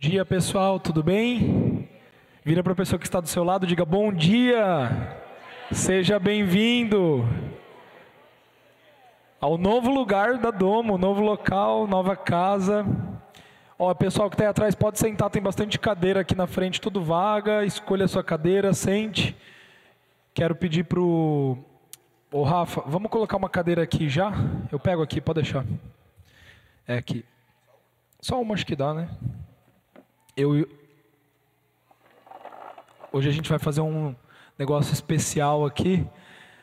dia, pessoal, tudo bem? Vira para a pessoa que está do seu lado, diga bom dia, seja bem-vindo ao novo lugar da Domo, novo local, nova casa. Ó, pessoal que está aí atrás pode sentar, tem bastante cadeira aqui na frente, tudo vaga. Escolha a sua cadeira, sente. Quero pedir pro Ô Rafa, vamos colocar uma cadeira aqui já? Eu pego aqui, pode deixar. É aqui. Só uma acho que dá, né? Eu Hoje a gente vai fazer um negócio especial aqui.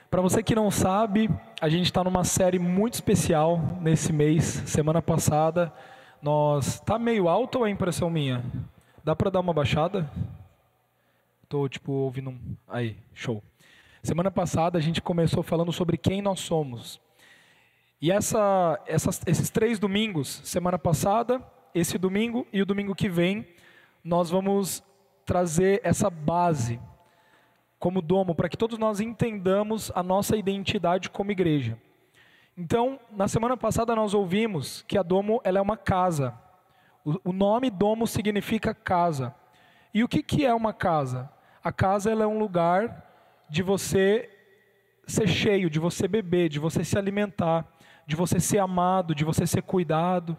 Para você que não sabe, a gente está numa série muito especial nesse mês. Semana passada, nós tá meio alto ou é impressão minha? Dá para dar uma baixada? Tô tipo ouvindo um. Aí, show. Semana passada a gente começou falando sobre quem nós somos. E essa, essas, esses três domingos, semana passada, esse domingo e o domingo que vem, nós vamos trazer essa base como domo para que todos nós entendamos a nossa identidade como igreja. Então, na semana passada nós ouvimos que a domo ela é uma casa. O, nome domo significa casa. E o que, que é uma casa? A casa ela é um lugar de você ser cheio, de você beber, de você se alimentar, de você ser amado, de você ser cuidado,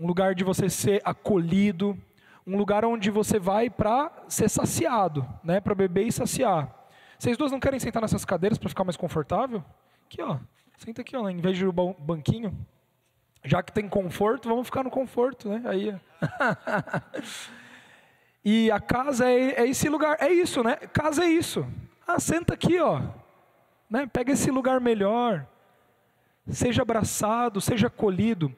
um lugar de você ser acolhido, um lugar onde você vai para ser saciado, né, para beber e saciar. Vocês duas não querem sentar nessas cadeiras para ficar mais confortável? Aqui, ó. Senta aqui, ó, em vez de banquinho. Já que tem conforto, vamos ficar no conforto, né? Aí. e a casa é, é esse lugar, é isso, né? Casa é isso. Ah, senta aqui, ó. Né? Pega esse lugar melhor. Seja abraçado, seja acolhido.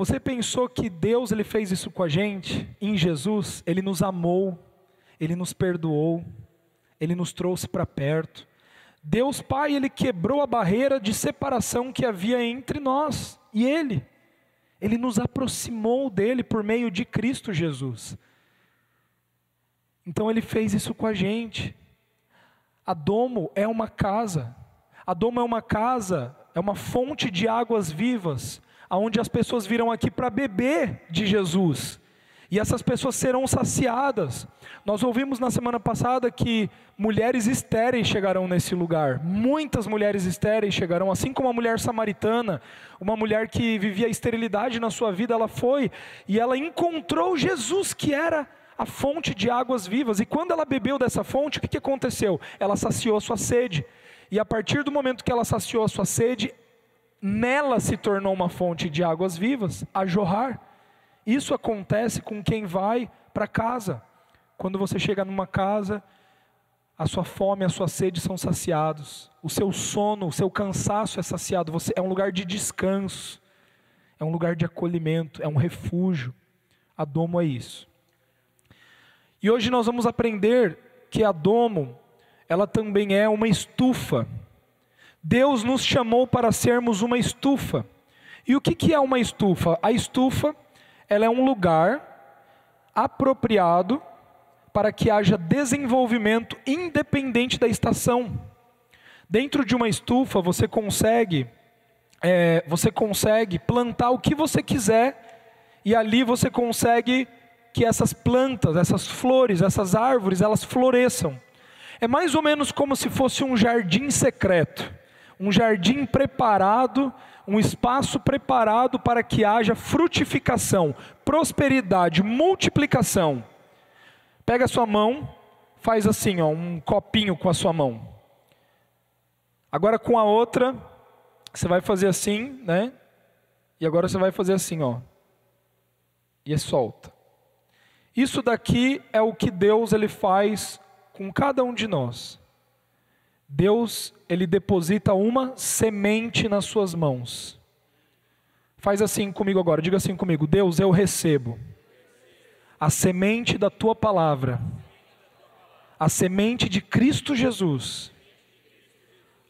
Você pensou que Deus ele fez isso com a gente? Em Jesus, ele nos amou, ele nos perdoou, ele nos trouxe para perto. Deus Pai, ele quebrou a barreira de separação que havia entre nós e ele. Ele nos aproximou dele por meio de Cristo Jesus. Então ele fez isso com a gente. A domo é uma casa. A domo é uma casa, é uma fonte de águas vivas, aonde as pessoas virão aqui para beber de Jesus. E essas pessoas serão saciadas. Nós ouvimos na semana passada que mulheres estéreis chegarão nesse lugar. Muitas mulheres estéreis chegarão, assim como a mulher samaritana, uma mulher que vivia esterilidade na sua vida, ela foi e ela encontrou Jesus, que era a fonte de águas vivas. E quando ela bebeu dessa fonte, o que aconteceu? Ela saciou a sua sede. E a partir do momento que ela saciou a sua sede, nela se tornou uma fonte de águas vivas a jorrar. Isso acontece com quem vai para casa. Quando você chega numa casa, a sua fome, a sua sede são saciados. O seu sono, o seu cansaço é saciado. Você é um lugar de descanso. É um lugar de acolhimento, é um refúgio. A domo é isso. E hoje nós vamos aprender que a domo, ela também é uma estufa. Deus nos chamou para sermos uma estufa. E o que, que é uma estufa? A estufa, ela é um lugar apropriado para que haja desenvolvimento independente da estação. Dentro de uma estufa você consegue, é, você consegue plantar o que você quiser e ali você consegue que essas plantas, essas flores, essas árvores, elas floresçam. É mais ou menos como se fosse um jardim secreto, um jardim preparado, um espaço preparado para que haja frutificação, prosperidade, multiplicação. Pega a sua mão, faz assim, ó, um copinho com a sua mão. Agora com a outra, você vai fazer assim, né? E agora você vai fazer assim, ó. E solta. Isso daqui é o que Deus ele faz com cada um de nós. Deus ele deposita uma semente nas suas mãos. Faz assim comigo agora, diga assim comigo: Deus, eu recebo a semente da tua palavra, a semente de Cristo Jesus.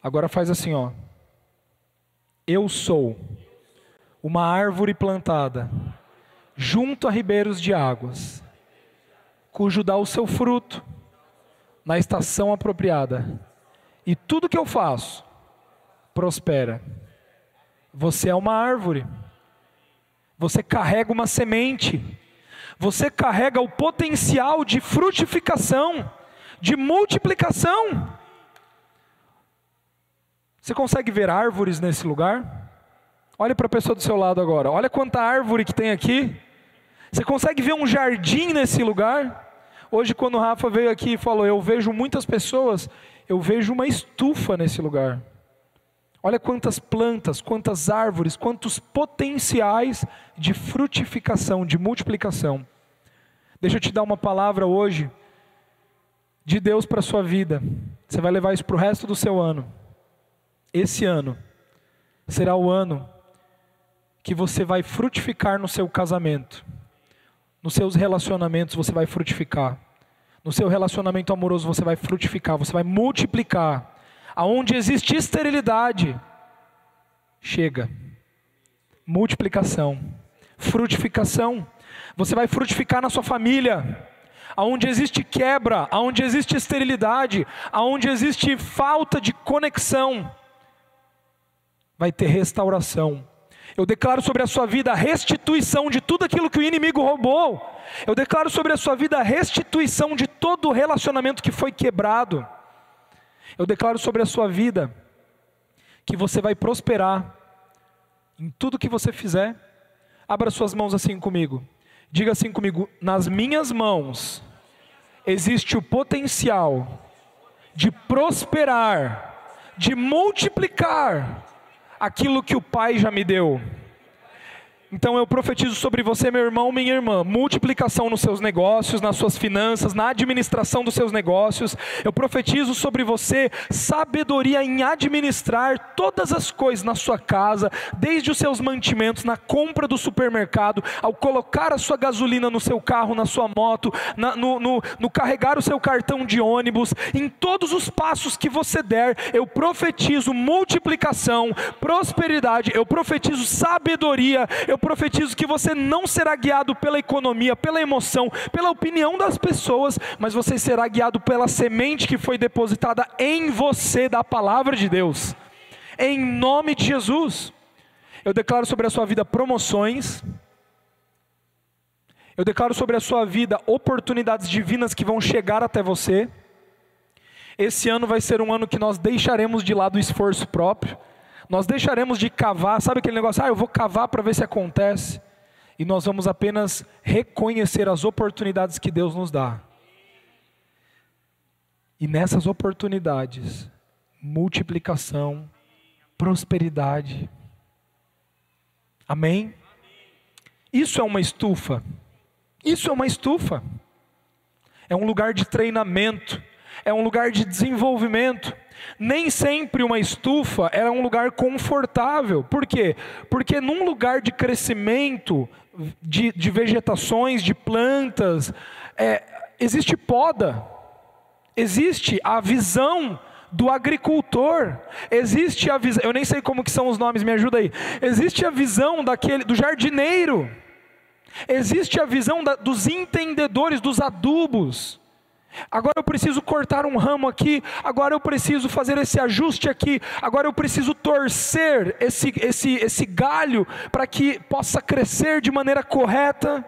Agora faz assim, ó. Eu sou uma árvore plantada junto a ribeiros de águas cujo dá o seu fruto na estação apropriada. E tudo que eu faço prospera. Você é uma árvore. Você carrega uma semente. você carrega o potencial de frutificação, de multiplicação. Você consegue ver árvores nesse lugar? Olhe para a pessoa do seu lado agora. Olha quanta árvore que tem aqui. Você consegue ver um jardim nesse lugar? Hoje, quando o Rafa veio aqui e falou, eu vejo muitas pessoas, eu vejo uma estufa nesse lugar. Olha quantas plantas, quantas árvores, quantos potenciais de frutificação, de multiplicação. Deixa eu te dar uma palavra hoje de Deus para a sua vida. Você vai levar isso para o resto do seu ano. Esse ano será o ano que você vai frutificar no seu casamento. Nos seus relacionamentos você vai frutificar. No seu relacionamento amoroso você vai frutificar, você vai multiplicar. Aonde existe esterilidade, chega. Multiplicação, frutificação. Você vai frutificar na sua família. Aonde existe quebra, aonde existe esterilidade, aonde existe falta de conexão, vai ter restauração. Eu declaro sobre a sua vida a restituição de tudo aquilo que o inimigo roubou. Eu declaro sobre a sua vida a restituição de todo o relacionamento que foi quebrado. Eu declaro sobre a sua vida que você vai prosperar em tudo que você fizer. Abra suas mãos assim comigo. Diga assim comigo: nas minhas mãos existe o potencial de prosperar, de multiplicar aquilo que o Pai já me deu. Então eu profetizo sobre você, meu irmão, minha irmã, multiplicação nos seus negócios, nas suas finanças, na administração dos seus negócios. Eu profetizo sobre você sabedoria em administrar todas as coisas na sua casa, desde os seus mantimentos, na compra do supermercado, ao colocar a sua gasolina no seu carro, na sua moto, na, no, no, no carregar o seu cartão de ônibus, em todos os passos que você der, eu profetizo multiplicação, prosperidade, eu profetizo sabedoria, eu profetizo que você não será guiado pela economia, pela emoção, pela opinião das pessoas, mas você será guiado pela semente que foi depositada em você da palavra de Deus. Em nome de Jesus. Eu declaro sobre a sua vida promoções. Eu declaro sobre a sua vida oportunidades divinas que vão chegar até você. Esse ano vai ser um ano que nós deixaremos de lado o esforço próprio nós deixaremos de cavar, sabe aquele negócio, ah, eu vou cavar para ver se acontece, e nós vamos apenas reconhecer as oportunidades que Deus nos dá. E nessas oportunidades, multiplicação, prosperidade. Amém? Isso é uma estufa. Isso é uma estufa. É um lugar de treinamento, é um lugar de desenvolvimento. Nem sempre uma estufa é um lugar confortável. Por quê? Porque num lugar de crescimento de, de vegetações, de plantas, é, existe poda, existe a visão do agricultor, existe a visão, eu nem sei como que são os nomes, me ajuda aí. Existe a visão daquele do jardineiro. Existe a visão da, dos entendedores dos adubos. Agora eu preciso cortar um ramo aqui, agora eu preciso fazer esse ajuste aqui, agora eu preciso torcer esse, esse, esse galho para que possa crescer de maneira correta.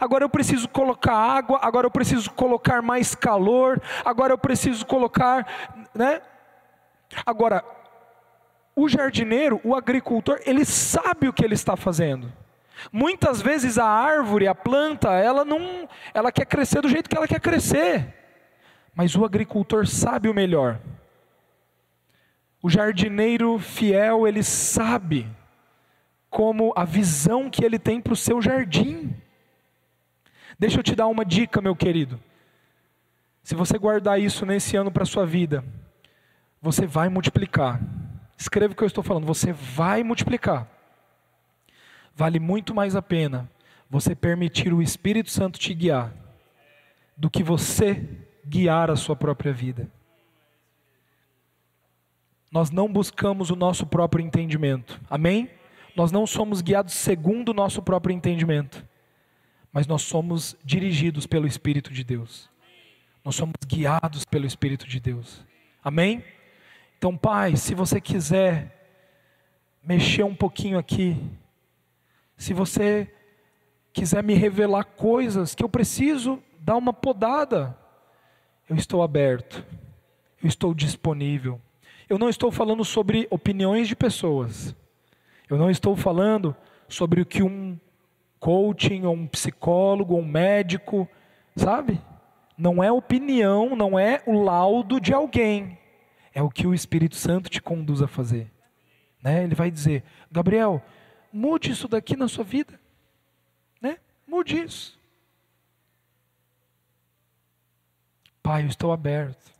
Agora eu preciso colocar água, agora eu preciso colocar mais calor, agora eu preciso colocar, né? Agora, o jardineiro, o agricultor, ele sabe o que ele está fazendo. Muitas vezes a árvore, a planta, ela não, ela quer crescer do jeito que ela quer crescer. Mas o agricultor sabe o melhor. O jardineiro fiel, ele sabe como a visão que ele tem para o seu jardim. Deixa eu te dar uma dica, meu querido. Se você guardar isso nesse ano para a sua vida, você vai multiplicar. Escreva o que eu estou falando, você vai multiplicar vale muito mais a pena você permitir o Espírito Santo te guiar do que você guiar a sua própria vida. Nós não buscamos o nosso próprio entendimento, amém? Nós não somos guiados segundo o nosso próprio entendimento, mas nós somos dirigidos pelo Espírito de Deus. Nós somos guiados pelo Espírito de Deus, amém? Então, Pai, se você quiser mexer um pouquinho aqui, se você quiser me revelar coisas que eu preciso dar uma podada, eu estou aberto, eu estou disponível. Eu não estou falando sobre opiniões de pessoas. Eu não estou falando sobre o que um coaching, ou um psicólogo, ou um médico, sabe? Não é opinião, não é o laudo de alguém. É o que o Espírito Santo te conduz a fazer. Né? Ele vai dizer: Gabriel, mude isso daqui na sua vida. Né? Mude isso. Pai, eu estou aberto.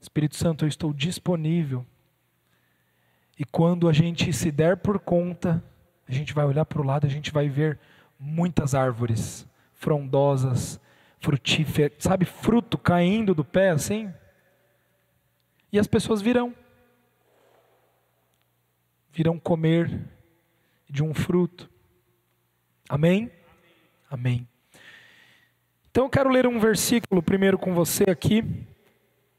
Espírito Santo, eu estou disponível. E quando a gente se der por conta, a gente vai olhar para o lado, a gente vai ver muitas árvores frondosas, frutíferas, sabe, fruto caindo do pé assim. E as pessoas virão. Virão comer de um fruto. Amém? Amém. Então eu quero ler um versículo primeiro com você aqui.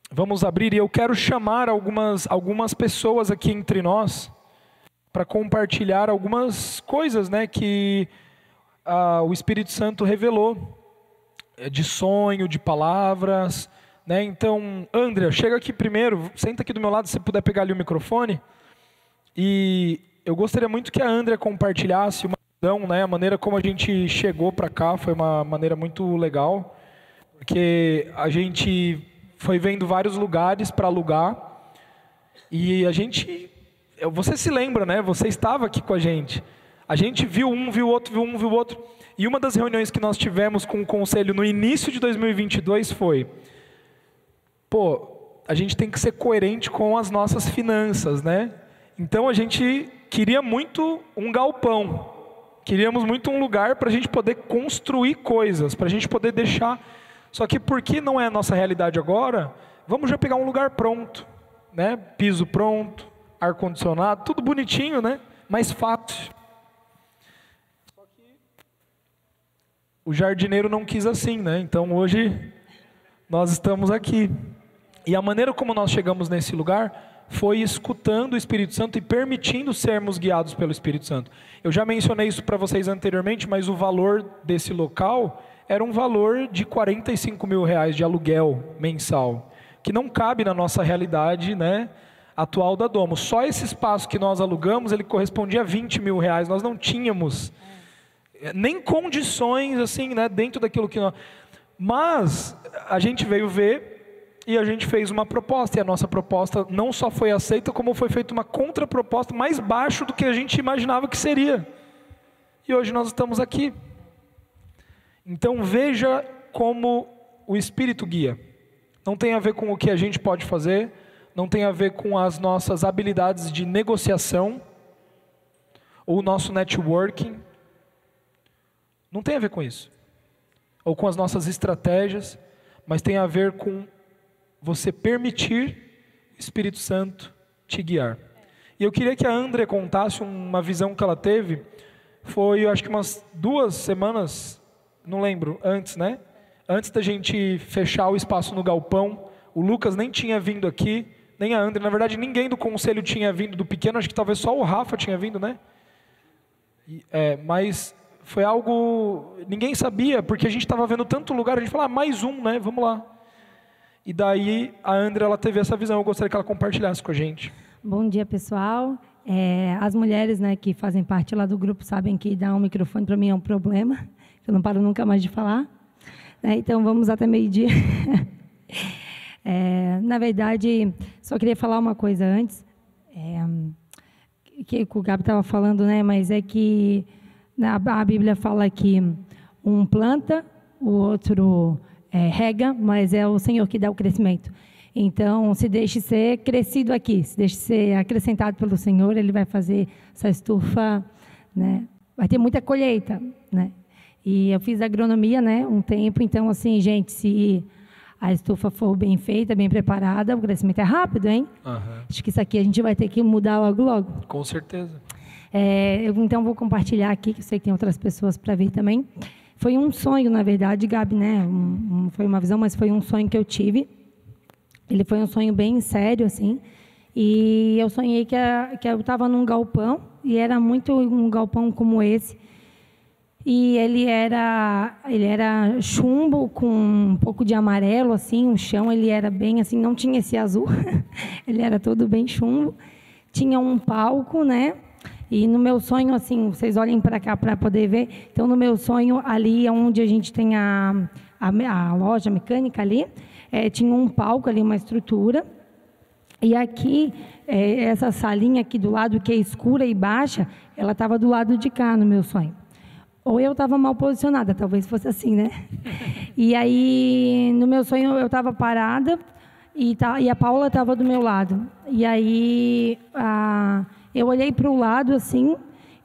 Vamos abrir e eu quero chamar algumas, algumas pessoas aqui entre nós para compartilhar algumas coisas né, que ah, o Espírito Santo revelou, eh, de sonho, de palavras. Né? Então, André, chega aqui primeiro, senta aqui do meu lado, se puder pegar ali o microfone. E eu gostaria muito que a André compartilhasse uma visão, né, a maneira como a gente chegou para cá foi uma maneira muito legal, porque a gente foi vendo vários lugares para alugar e a gente, você se lembra, né? Você estava aqui com a gente. A gente viu um, viu outro, viu um, viu outro. E uma das reuniões que nós tivemos com o conselho no início de 2022 foi: pô, a gente tem que ser coerente com as nossas finanças, né? Então a gente queria muito um galpão, queríamos muito um lugar para a gente poder construir coisas, para a gente poder deixar só que porque não é a nossa realidade agora, vamos já pegar um lugar pronto, né? Piso pronto, ar condicionado, tudo bonitinho, né? Mais fácil. Só que o jardineiro não quis assim, né? Então hoje nós estamos aqui. E a maneira como nós chegamos nesse lugar foi escutando o Espírito Santo e permitindo sermos guiados pelo Espírito Santo. Eu já mencionei isso para vocês anteriormente, mas o valor desse local era um valor de 45 mil reais de aluguel mensal, que não cabe na nossa realidade né, atual da Domo. Só esse espaço que nós alugamos, ele correspondia a 20 mil reais. Nós não tínhamos eh, nem condições assim, né, dentro daquilo que nós... Mas a gente veio ver e a gente fez uma proposta, e a nossa proposta não só foi aceita, como foi feita uma contraproposta mais baixo do que a gente imaginava que seria. E hoje nós estamos aqui. Então veja como o Espírito guia. Não tem a ver com o que a gente pode fazer, não tem a ver com as nossas habilidades de negociação ou o nosso networking. Não tem a ver com isso. Ou com as nossas estratégias, mas tem a ver com você permitir o Espírito Santo te guiar. E eu queria que a André contasse uma visão que ela teve. Foi, acho que umas duas semanas não lembro, antes, né? Antes da gente fechar o espaço no galpão, o Lucas nem tinha vindo aqui, nem a André, na verdade ninguém do conselho tinha vindo do pequeno, acho que talvez só o Rafa tinha vindo, né? É, mas foi algo, ninguém sabia, porque a gente estava vendo tanto lugar, a gente falou, ah, mais um, né? Vamos lá. E daí a André, ela teve essa visão, eu gostaria que ela compartilhasse com a gente. Bom dia, pessoal. É, as mulheres né, que fazem parte lá do grupo sabem que dar um microfone para mim é um problema eu não paro nunca mais de falar. Né? Então, vamos até meio-dia. é, na verdade, só queria falar uma coisa antes, é, que o Gabi estava falando, né? mas é que a Bíblia fala que um planta, o outro é, rega, mas é o Senhor que dá o crescimento. Então, se deixe ser crescido aqui, se deixe ser acrescentado pelo Senhor, Ele vai fazer essa estufa, né? vai ter muita colheita. Né? E eu fiz agronomia, né, um tempo, então assim, gente, se a estufa for bem feita, bem preparada, o crescimento é rápido, hein? Uhum. Acho que isso aqui a gente vai ter que mudar logo, logo. Com certeza. É, eu, então vou compartilhar aqui, que eu sei que tem outras pessoas para ver também. Foi um sonho, na verdade, Gabi, né? Um, um, foi uma visão, mas foi um sonho que eu tive. Ele foi um sonho bem sério, assim. E eu sonhei que, a, que eu estava num galpão, e era muito um galpão como esse, e ele era ele era chumbo com um pouco de amarelo assim o chão ele era bem assim não tinha esse azul ele era todo bem chumbo tinha um palco né e no meu sonho assim vocês olhem para cá para poder ver então no meu sonho ali onde a gente tem a a, a loja mecânica ali é, tinha um palco ali uma estrutura e aqui é, essa salinha aqui do lado que é escura e baixa ela estava do lado de cá no meu sonho ou eu estava mal posicionada, talvez fosse assim, né? E aí, no meu sonho, eu estava parada e, tá, e a Paula estava do meu lado. E aí, a, eu olhei para o lado assim,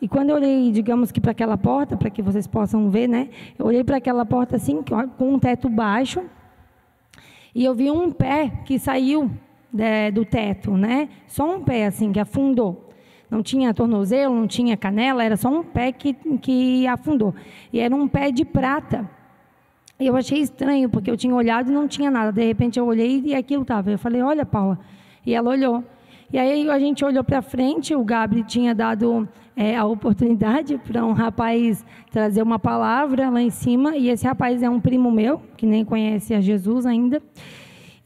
e quando eu olhei, digamos que para aquela porta, para que vocês possam ver, né? Eu olhei para aquela porta assim, com um teto baixo, e eu vi um pé que saiu de, do teto, né? Só um pé assim que afundou. Não tinha tornozelo, não tinha canela, era só um pé que, que afundou. E era um pé de prata. Eu achei estranho, porque eu tinha olhado e não tinha nada. De repente eu olhei e aquilo estava. Eu falei, olha, Paula. E ela olhou. E aí a gente olhou para frente, o Gabriel tinha dado é, a oportunidade para um rapaz trazer uma palavra lá em cima, e esse rapaz é um primo meu, que nem conhece a Jesus ainda.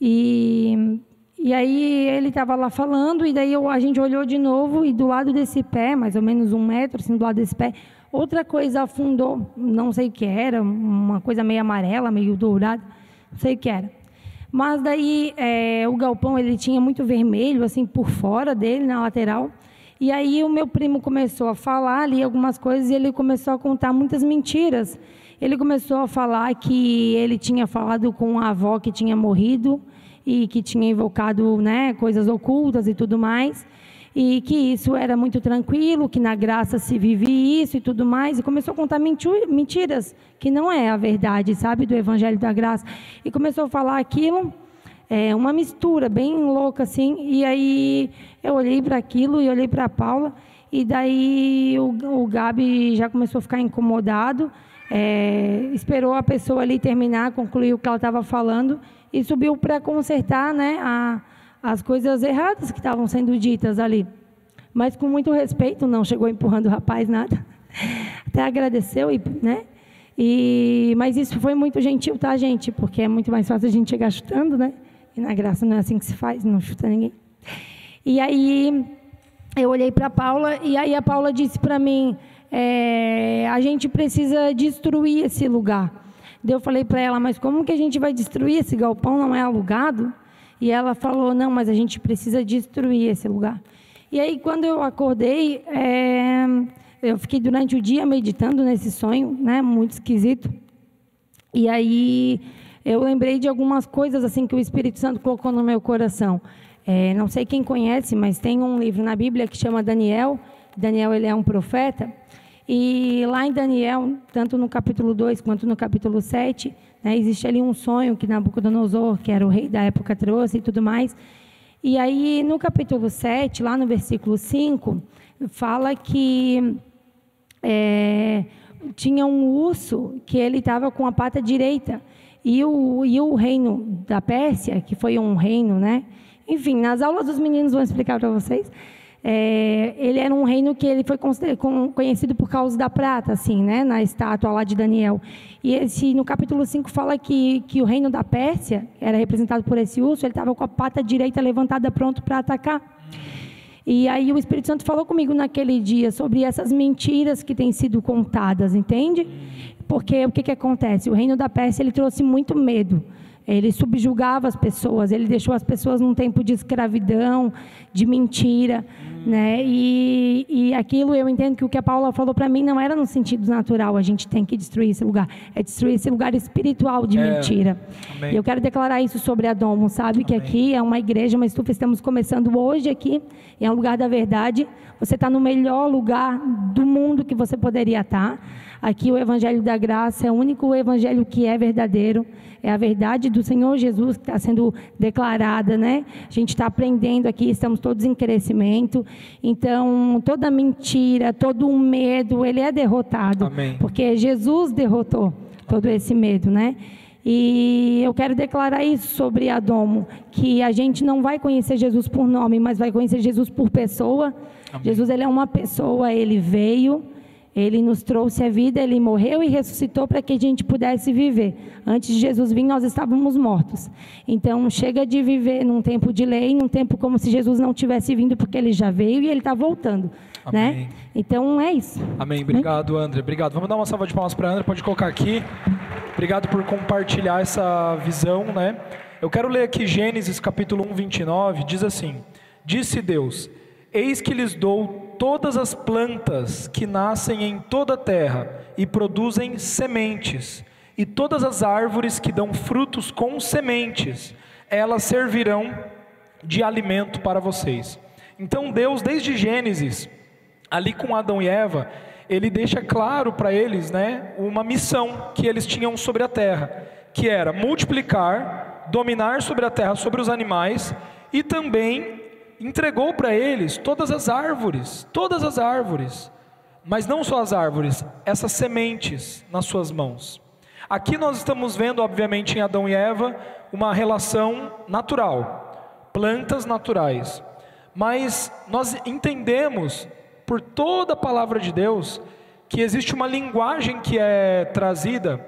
E e aí ele estava lá falando, e daí a gente olhou de novo, e do lado desse pé, mais ou menos um metro, assim, do lado desse pé, outra coisa afundou, não sei o que era, uma coisa meio amarela, meio dourada, não sei o que era. Mas daí é, o galpão ele tinha muito vermelho, assim, por fora dele, na lateral. E aí o meu primo começou a falar ali algumas coisas e ele começou a contar muitas mentiras. Ele começou a falar que ele tinha falado com a avó que tinha morrido, e que tinha invocado né, coisas ocultas e tudo mais, e que isso era muito tranquilo, que na graça se vive isso e tudo mais, e começou a contar mentiras, que não é a verdade, sabe, do Evangelho da Graça, e começou a falar aquilo, é, uma mistura bem louca assim, e aí eu olhei para aquilo e olhei para a Paula, e daí o, o Gabi já começou a ficar incomodado, é, esperou a pessoa ali terminar, concluir o que ela estava falando, e subiu para consertar né, a, as coisas erradas que estavam sendo ditas ali. Mas com muito respeito, não chegou empurrando o rapaz, nada. Até agradeceu, e, né? E, mas isso foi muito gentil, tá, gente? Porque é muito mais fácil a gente chegar chutando, né? E na graça não é assim que se faz, não chuta ninguém. E aí eu olhei para Paula, e aí a Paula disse para mim: é, a gente precisa destruir esse lugar. Daí eu falei para ela, mas como que a gente vai destruir esse galpão? Não é alugado? E ela falou, não, mas a gente precisa destruir esse lugar. E aí, quando eu acordei, é, eu fiquei durante o dia meditando nesse sonho, né, muito esquisito. E aí, eu lembrei de algumas coisas assim que o Espírito Santo colocou no meu coração. É, não sei quem conhece, mas tem um livro na Bíblia que chama Daniel. Daniel ele é um profeta. E lá em Daniel, tanto no capítulo 2 quanto no capítulo 7, né, existe ali um sonho que Nabucodonosor, que era o rei da época, trouxe e tudo mais. E aí, no capítulo 7, lá no versículo 5, fala que é, tinha um urso que ele estava com a pata direita. E o, e o reino da Pérsia, que foi um reino, né? Enfim, nas aulas dos meninos vão explicar para vocês. É, ele era um reino que ele foi conhecido por causa da prata, assim, né, na estátua lá de Daniel. E esse, no capítulo 5 fala que, que o reino da Pérsia era representado por esse urso, ele estava com a pata direita levantada pronto para atacar. E aí o Espírito Santo falou comigo naquele dia sobre essas mentiras que têm sido contadas, entende? Porque o que, que acontece? O reino da Pérsia ele trouxe muito medo. Ele subjugava as pessoas, ele deixou as pessoas num tempo de escravidão, de mentira, né? E, e aquilo eu entendo que o que a Paula falou para mim não era no sentido natural, a gente tem que destruir esse lugar, é destruir esse lugar espiritual de é. mentira. Amém. Eu quero declarar isso sobre a Domo, sabe Amém. que aqui é uma igreja, uma estufa, estamos começando hoje aqui, é um lugar da verdade. Você está no melhor lugar do mundo que você poderia estar. Tá. Aqui o Evangelho da Graça é o único Evangelho que é verdadeiro é a verdade do Senhor Jesus que está sendo declarada, né? A gente está aprendendo aqui, estamos todos em crescimento. Então, toda mentira, todo o medo, ele é derrotado. Amém. Porque Jesus derrotou todo esse medo, né? E eu quero declarar isso sobre Adomo, que a gente não vai conhecer Jesus por nome, mas vai conhecer Jesus por pessoa. Amém. Jesus ele é uma pessoa, ele veio, Ele nos trouxe a vida, ele morreu e ressuscitou para que a gente pudesse viver. Antes de Jesus vir, nós estávamos mortos. Então, chega de viver num tempo de lei, num tempo como se Jesus não tivesse vindo, porque ele já veio e ele está voltando. Né? Amém. Então, é isso. Amém. Obrigado, André. Obrigado. Vamos dar uma salva de palmas para André. Pode colocar aqui. Obrigado por compartilhar essa visão, né? Eu quero ler aqui Gênesis capítulo 1, 29. Diz assim: Disse Deus: Eis que lhes dou todas as plantas que nascem em toda a terra e produzem sementes, e todas as árvores que dão frutos com sementes, elas servirão de alimento para vocês. Então Deus, desde Gênesis, ali com Adão e Eva, ele deixa claro para eles, né, uma missão que eles tinham sobre a terra, que era multiplicar, dominar sobre a terra, sobre os animais e também entregou para eles todas as árvores, todas as árvores, mas não só as árvores, essas sementes nas suas mãos. Aqui nós estamos vendo, obviamente, em Adão e Eva, uma relação natural, plantas naturais, mas nós entendemos, por toda a palavra de Deus, que existe uma linguagem que é trazida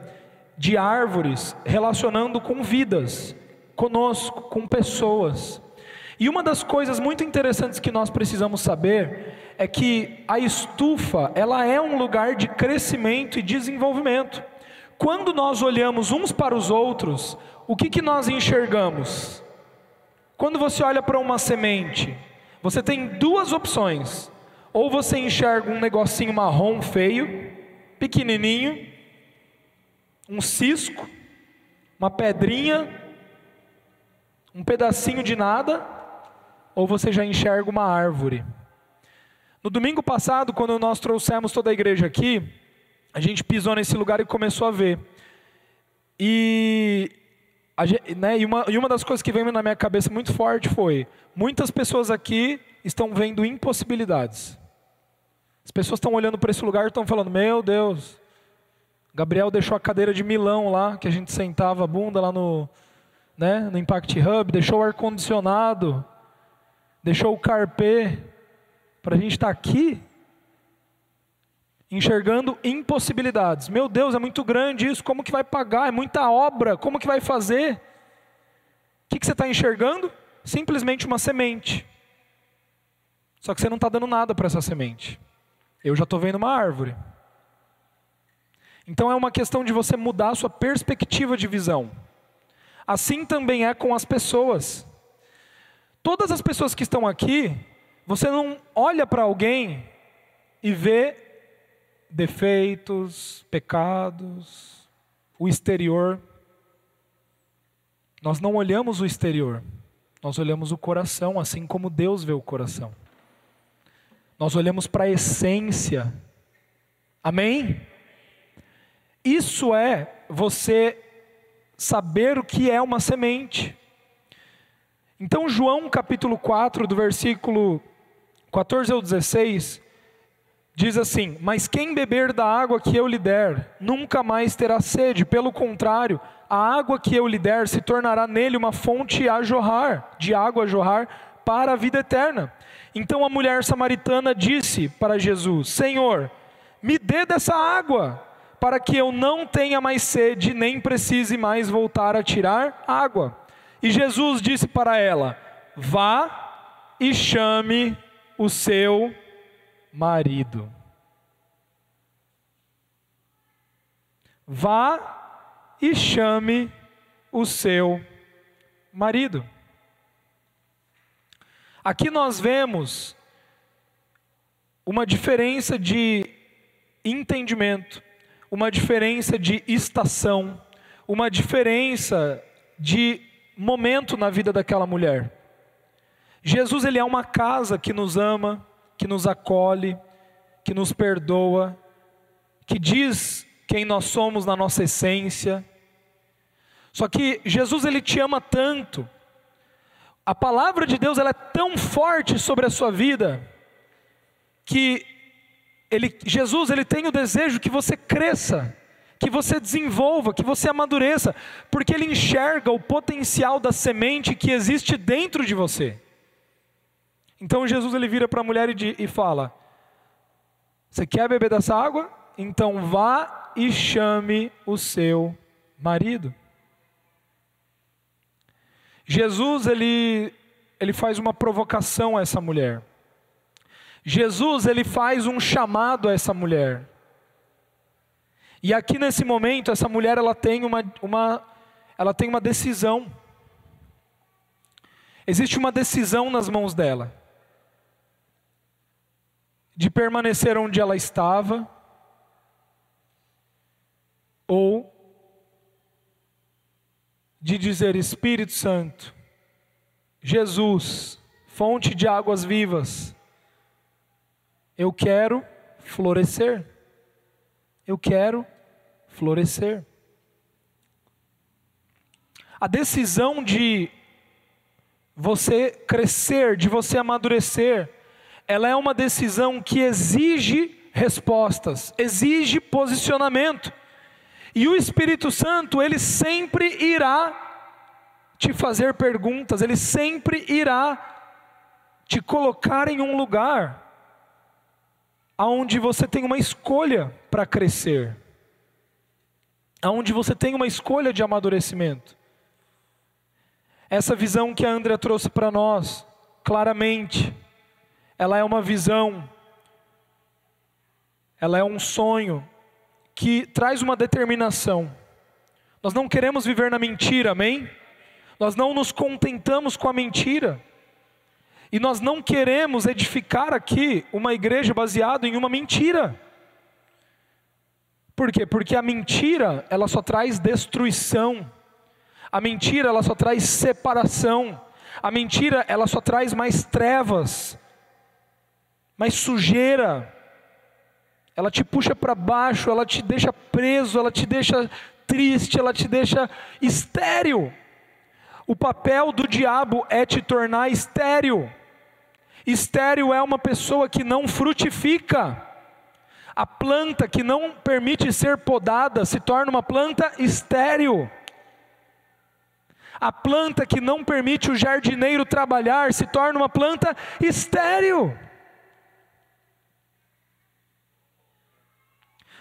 de árvores relacionando com vidas, conosco, com pessoas. E uma das coisas muito interessantes que nós precisamos saber é que a estufa, ela é um lugar de crescimento e desenvolvimento. Quando nós olhamos uns para os outros, o que, que nós enxergamos? Quando você olha para uma semente, você tem duas opções. Ou você enxerga um negocinho marrom feio, pequenininho, um cisco, uma pedrinha, um pedacinho de nada, ou você já enxerga uma árvore? No domingo passado, quando nós trouxemos toda a igreja aqui, a gente pisou nesse lugar e começou a ver. E, a, né, e, uma, e uma das coisas que veio na minha cabeça muito forte foi: muitas pessoas aqui estão vendo impossibilidades. As pessoas estão olhando para esse lugar e estão falando: Meu Deus, Gabriel deixou a cadeira de Milão lá, que a gente sentava a bunda lá no, né, no Impact Hub, deixou o ar-condicionado, deixou o carpê para a gente estar tá aqui enxergando impossibilidades. Meu Deus, é muito grande isso, como que vai pagar? É muita obra, como que vai fazer? O que, que você está enxergando? Simplesmente uma semente. Só que você não está dando nada para essa semente. Eu já estou vendo uma árvore. Então é uma questão de você mudar a sua perspectiva de visão. Assim também é com as pessoas. Todas as pessoas que estão aqui, você não olha para alguém e vê defeitos, pecados, o exterior. Nós não olhamos o exterior, nós olhamos o coração, assim como Deus vê o coração. Nós olhamos para a essência. Amém? Isso é você saber o que é uma semente. Então, João capítulo 4, do versículo 14 ao 16, diz assim: Mas quem beber da água que eu lhe der, nunca mais terá sede, pelo contrário, a água que eu lhe der se tornará nele uma fonte a jorrar, de água a jorrar, para a vida eterna. Então a mulher samaritana disse para Jesus: Senhor, me dê dessa água, para que eu não tenha mais sede, nem precise mais voltar a tirar água. E Jesus disse para ela: Vá e chame o seu marido. Vá e chame o seu marido. Aqui nós vemos uma diferença de entendimento, uma diferença de estação, uma diferença de momento na vida daquela mulher. Jesus ele é uma casa que nos ama, que nos acolhe, que nos perdoa, que diz quem nós somos na nossa essência. Só que Jesus ele te ama tanto. A palavra de Deus ela é tão forte sobre a sua vida que ele, Jesus ele tem o desejo que você cresça que você desenvolva, que você amadureça, porque Ele enxerga o potencial da semente que existe dentro de você. Então Jesus ele vira para a mulher e, e fala: Você quer beber dessa água? Então vá e chame o seu marido. Jesus ele ele faz uma provocação a essa mulher. Jesus ele faz um chamado a essa mulher. E aqui nesse momento essa mulher ela tem uma, uma ela tem uma decisão. Existe uma decisão nas mãos dela de permanecer onde ela estava ou de dizer Espírito Santo, Jesus, fonte de águas vivas, eu quero florescer. Eu quero florescer. A decisão de você crescer, de você amadurecer, ela é uma decisão que exige respostas, exige posicionamento. E o Espírito Santo, ele sempre irá te fazer perguntas, ele sempre irá te colocar em um lugar aonde você tem uma escolha para crescer. Aonde você tem uma escolha de amadurecimento. Essa visão que a Andrea trouxe para nós, claramente, ela é uma visão, ela é um sonho que traz uma determinação. Nós não queremos viver na mentira, amém? Nós não nos contentamos com a mentira. E nós não queremos edificar aqui uma igreja baseada em uma mentira. Por quê? Porque a mentira, ela só traz destruição. A mentira, ela só traz separação. A mentira, ela só traz mais trevas, mais sujeira ela te puxa para baixo, ela te deixa preso, ela te deixa triste, ela te deixa estéril. O papel do diabo é te tornar estéril. Estéril é uma pessoa que não frutifica. A planta que não permite ser podada se torna uma planta estéril. A planta que não permite o jardineiro trabalhar se torna uma planta estéril.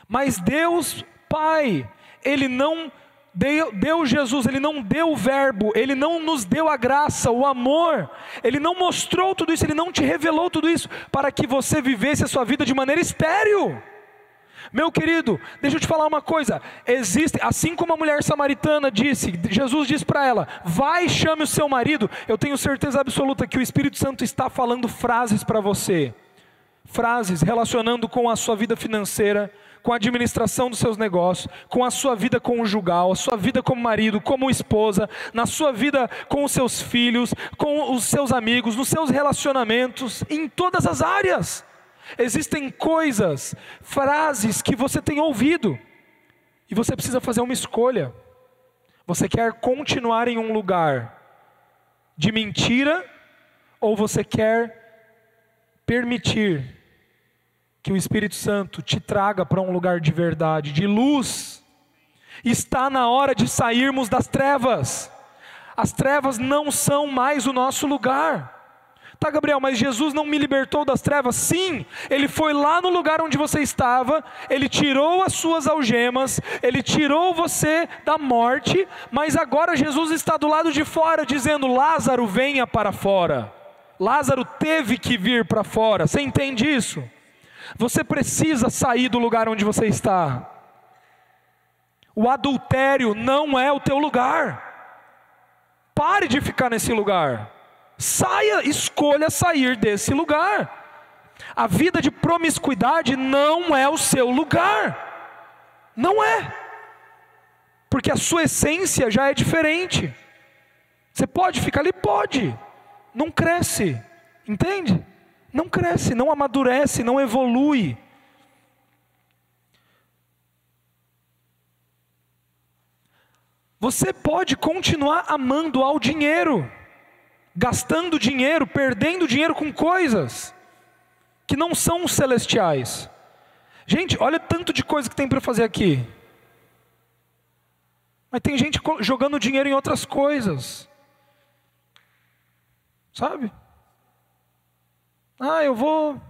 Mas Deus Pai, Ele não deu, deu Jesus, Ele não deu o verbo, Ele não nos deu a graça, o amor, Ele não mostrou tudo isso, Ele não te revelou tudo isso para que você vivesse a sua vida de maneira estéril. Meu querido, deixa eu te falar uma coisa. Existe, assim como a mulher samaritana disse, Jesus disse para ela: "Vai, chame o seu marido". Eu tenho certeza absoluta que o Espírito Santo está falando frases para você. Frases relacionando com a sua vida financeira, com a administração dos seus negócios, com a sua vida conjugal, a sua vida como marido, como esposa, na sua vida com os seus filhos, com os seus amigos, nos seus relacionamentos, em todas as áreas. Existem coisas, frases que você tem ouvido, e você precisa fazer uma escolha. Você quer continuar em um lugar de mentira, ou você quer permitir que o Espírito Santo te traga para um lugar de verdade, de luz. Está na hora de sairmos das trevas. As trevas não são mais o nosso lugar. Tá, Gabriel, mas Jesus não me libertou das trevas? Sim, ele foi lá no lugar onde você estava, ele tirou as suas algemas, ele tirou você da morte, mas agora Jesus está do lado de fora dizendo: Lázaro, venha para fora. Lázaro teve que vir para fora. Você entende isso? Você precisa sair do lugar onde você está. O adultério não é o teu lugar. Pare de ficar nesse lugar. Saia, escolha sair desse lugar. A vida de promiscuidade não é o seu lugar. Não é. Porque a sua essência já é diferente. Você pode ficar ali? Pode. Não cresce. Entende? Não cresce, não amadurece, não evolui. Você pode continuar amando ao dinheiro, gastando dinheiro, perdendo dinheiro com coisas que não são celestiais. Gente, olha tanto de coisa que tem para fazer aqui. Mas tem gente jogando dinheiro em outras coisas. Sabe? Ah, eu vou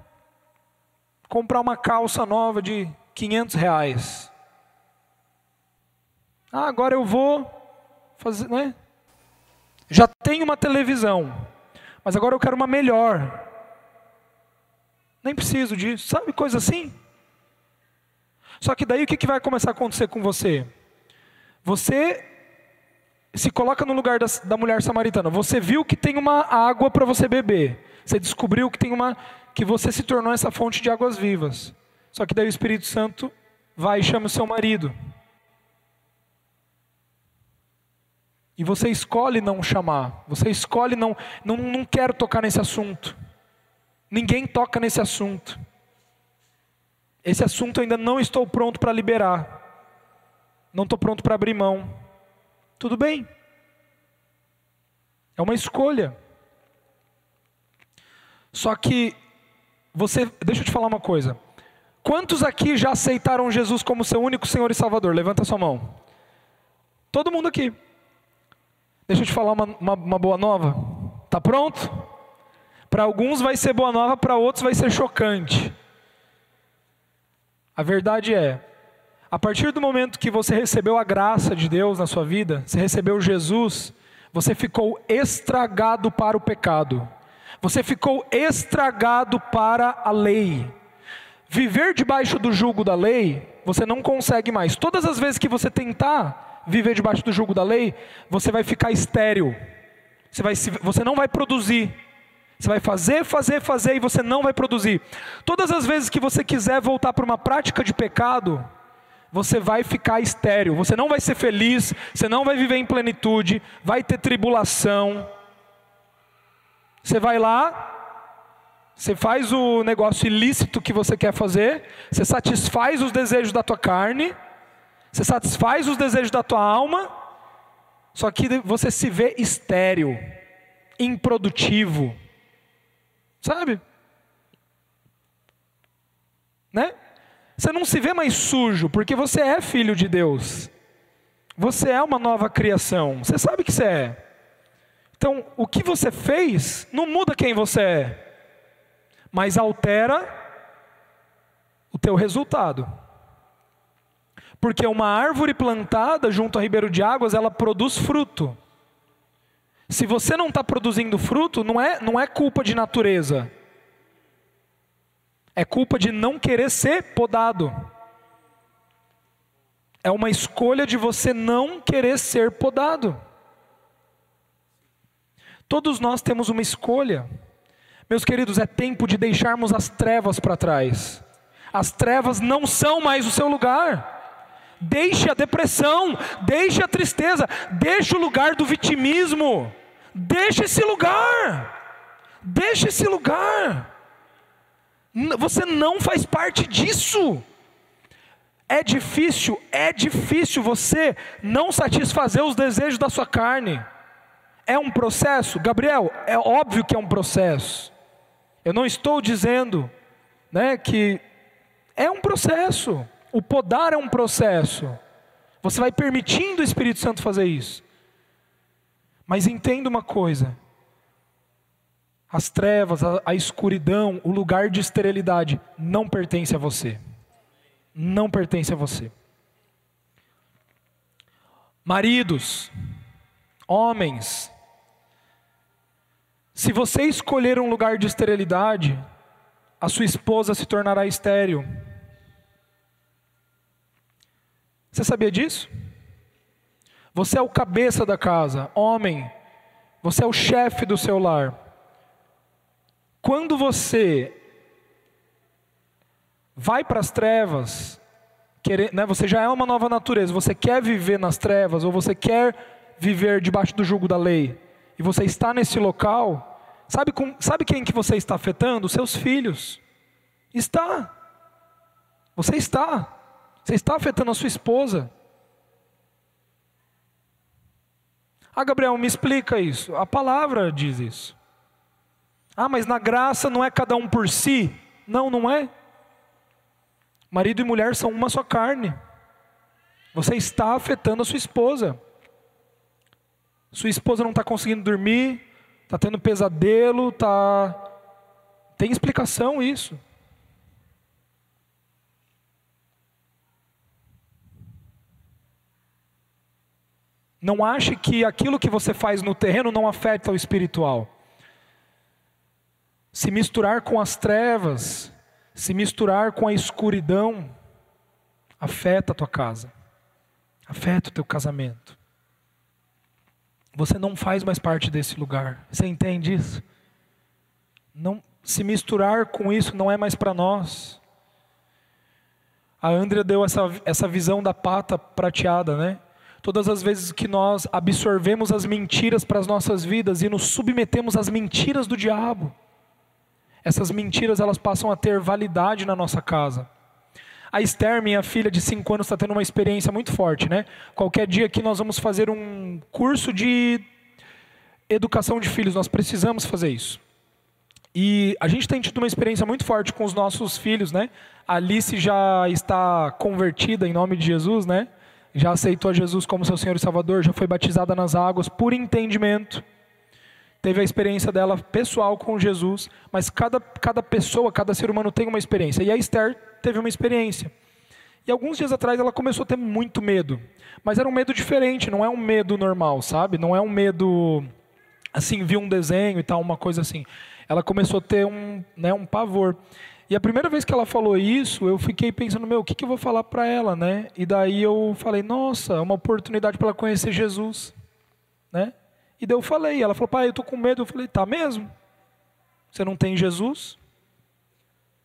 comprar uma calça nova de 500 reais. Ah, agora eu vou fazer, né? Já tenho uma televisão, mas agora eu quero uma melhor. Nem preciso disso, sabe coisa assim? Só que daí o que, vai começar a acontecer com você? Você se coloca no lugar da, da mulher samaritana. Você viu que tem uma água para você beber. Você descobriu que tem uma que você se tornou essa fonte de águas vivas. Só que daí o Espírito Santo vai e chama o seu marido. E você escolhe não chamar. Você escolhe não, não, não quero tocar nesse assunto. Ninguém toca nesse assunto. Esse assunto eu ainda não estou pronto para liberar. Não estou pronto para abrir mão. Tudo bem. É uma escolha. Só que você, deixa eu te falar uma coisa. Quantos aqui já aceitaram Jesus como seu único Senhor e Salvador? Levanta sua mão. Todo mundo aqui. Deixa eu te falar uma, uma, uma boa nova. Tá pronto? Para alguns vai ser boa nova, para outros vai ser chocante. A verdade é, a partir do momento que você recebeu a graça de Deus na sua vida, você recebeu Jesus, você ficou estragado para o pecado. Você ficou estragado para a lei. Viver debaixo do jugo da lei, você não consegue mais. Todas as vezes que você tentar viver debaixo do jugo da lei, você vai ficar estéril. Você, vai, você não vai produzir. Você vai fazer, fazer, fazer e você não vai produzir. Todas as vezes que você quiser voltar para uma prática de pecado, você vai ficar estéril, você não vai ser feliz, você não vai viver em plenitude, vai ter tribulação. Você vai lá, você faz o negócio ilícito que você quer fazer, você satisfaz os desejos da tua carne, você satisfaz os desejos da tua alma, só que você se vê estéril, improdutivo. Sabe? Né? Você não se vê mais sujo, porque você é filho de Deus. Você é uma nova criação. Você sabe que você é. Então, o que você fez não muda quem você é, mas altera o teu resultado. Porque uma árvore plantada junto a ribeiro de águas, ela produz fruto. Se você não está produzindo fruto, não é, não é culpa de natureza. É culpa de não querer ser podado. É uma escolha de você não querer ser podado. Todos nós temos uma escolha. Meus queridos, é tempo de deixarmos as trevas para trás. As trevas não são mais o seu lugar. Deixe a depressão, deixe a tristeza, deixe o lugar do vitimismo. Deixe esse lugar. Deixe esse lugar. Você não faz parte disso. É difícil, é difícil você não satisfazer os desejos da sua carne. É um processo, Gabriel, é óbvio que é um processo. Eu não estou dizendo, né, que é um processo. O podar é um processo. Você vai permitindo o Espírito Santo fazer isso. Mas entenda uma coisa: as trevas, a, a escuridão, o lugar de esterilidade não pertence a você. Não pertence a você. Maridos, homens, se você escolher um lugar de esterilidade, a sua esposa se tornará estéril. Você sabia disso? Você é o cabeça da casa, homem. Você é o chefe do seu lar. Quando você vai para as trevas, querer, né, você já é uma nova natureza, você quer viver nas trevas, ou você quer viver debaixo do jugo da lei, e você está nesse local, sabe, com, sabe quem que você está afetando? Seus filhos. Está. Você está. Você está afetando a sua esposa. Ah, Gabriel, me explica isso. A palavra diz isso. Ah, mas na graça não é cada um por si? Não, não é. Marido e mulher são uma só carne. Você está afetando a sua esposa. Sua esposa não está conseguindo dormir, Está tendo pesadelo, tá tem explicação isso. Não ache que aquilo que você faz no terreno não afeta o espiritual. Se misturar com as trevas, se misturar com a escuridão, afeta a tua casa, afeta o teu casamento. Você não faz mais parte desse lugar. Você entende isso? Não se misturar com isso não é mais para nós. A Andrea deu essa, essa visão da pata prateada, né? Todas as vezes que nós absorvemos as mentiras para as nossas vidas e nos submetemos às mentiras do diabo, essas mentiras elas passam a ter validade na nossa casa. A Esther, minha filha de 5 anos, está tendo uma experiência muito forte, né? Qualquer dia que nós vamos fazer um curso de educação de filhos, nós precisamos fazer isso. E a gente tem tido uma experiência muito forte com os nossos filhos, né? A Alice já está convertida em nome de Jesus, né? Já aceitou Jesus como seu Senhor e Salvador, já foi batizada nas águas por entendimento. Teve a experiência dela pessoal com Jesus, mas cada, cada pessoa, cada ser humano tem uma experiência. E a Esther teve uma experiência. E alguns dias atrás ela começou a ter muito medo. Mas era um medo diferente, não é um medo normal, sabe? Não é um medo assim, viu um desenho e tal, uma coisa assim. Ela começou a ter um, né, um pavor. E a primeira vez que ela falou isso, eu fiquei pensando, meu, o que, que eu vou falar para ela, né? E daí eu falei, nossa, é uma oportunidade para ela conhecer Jesus, né? E daí eu falei, ela falou, pai, eu tô com medo. Eu falei, tá mesmo? Você não tem Jesus?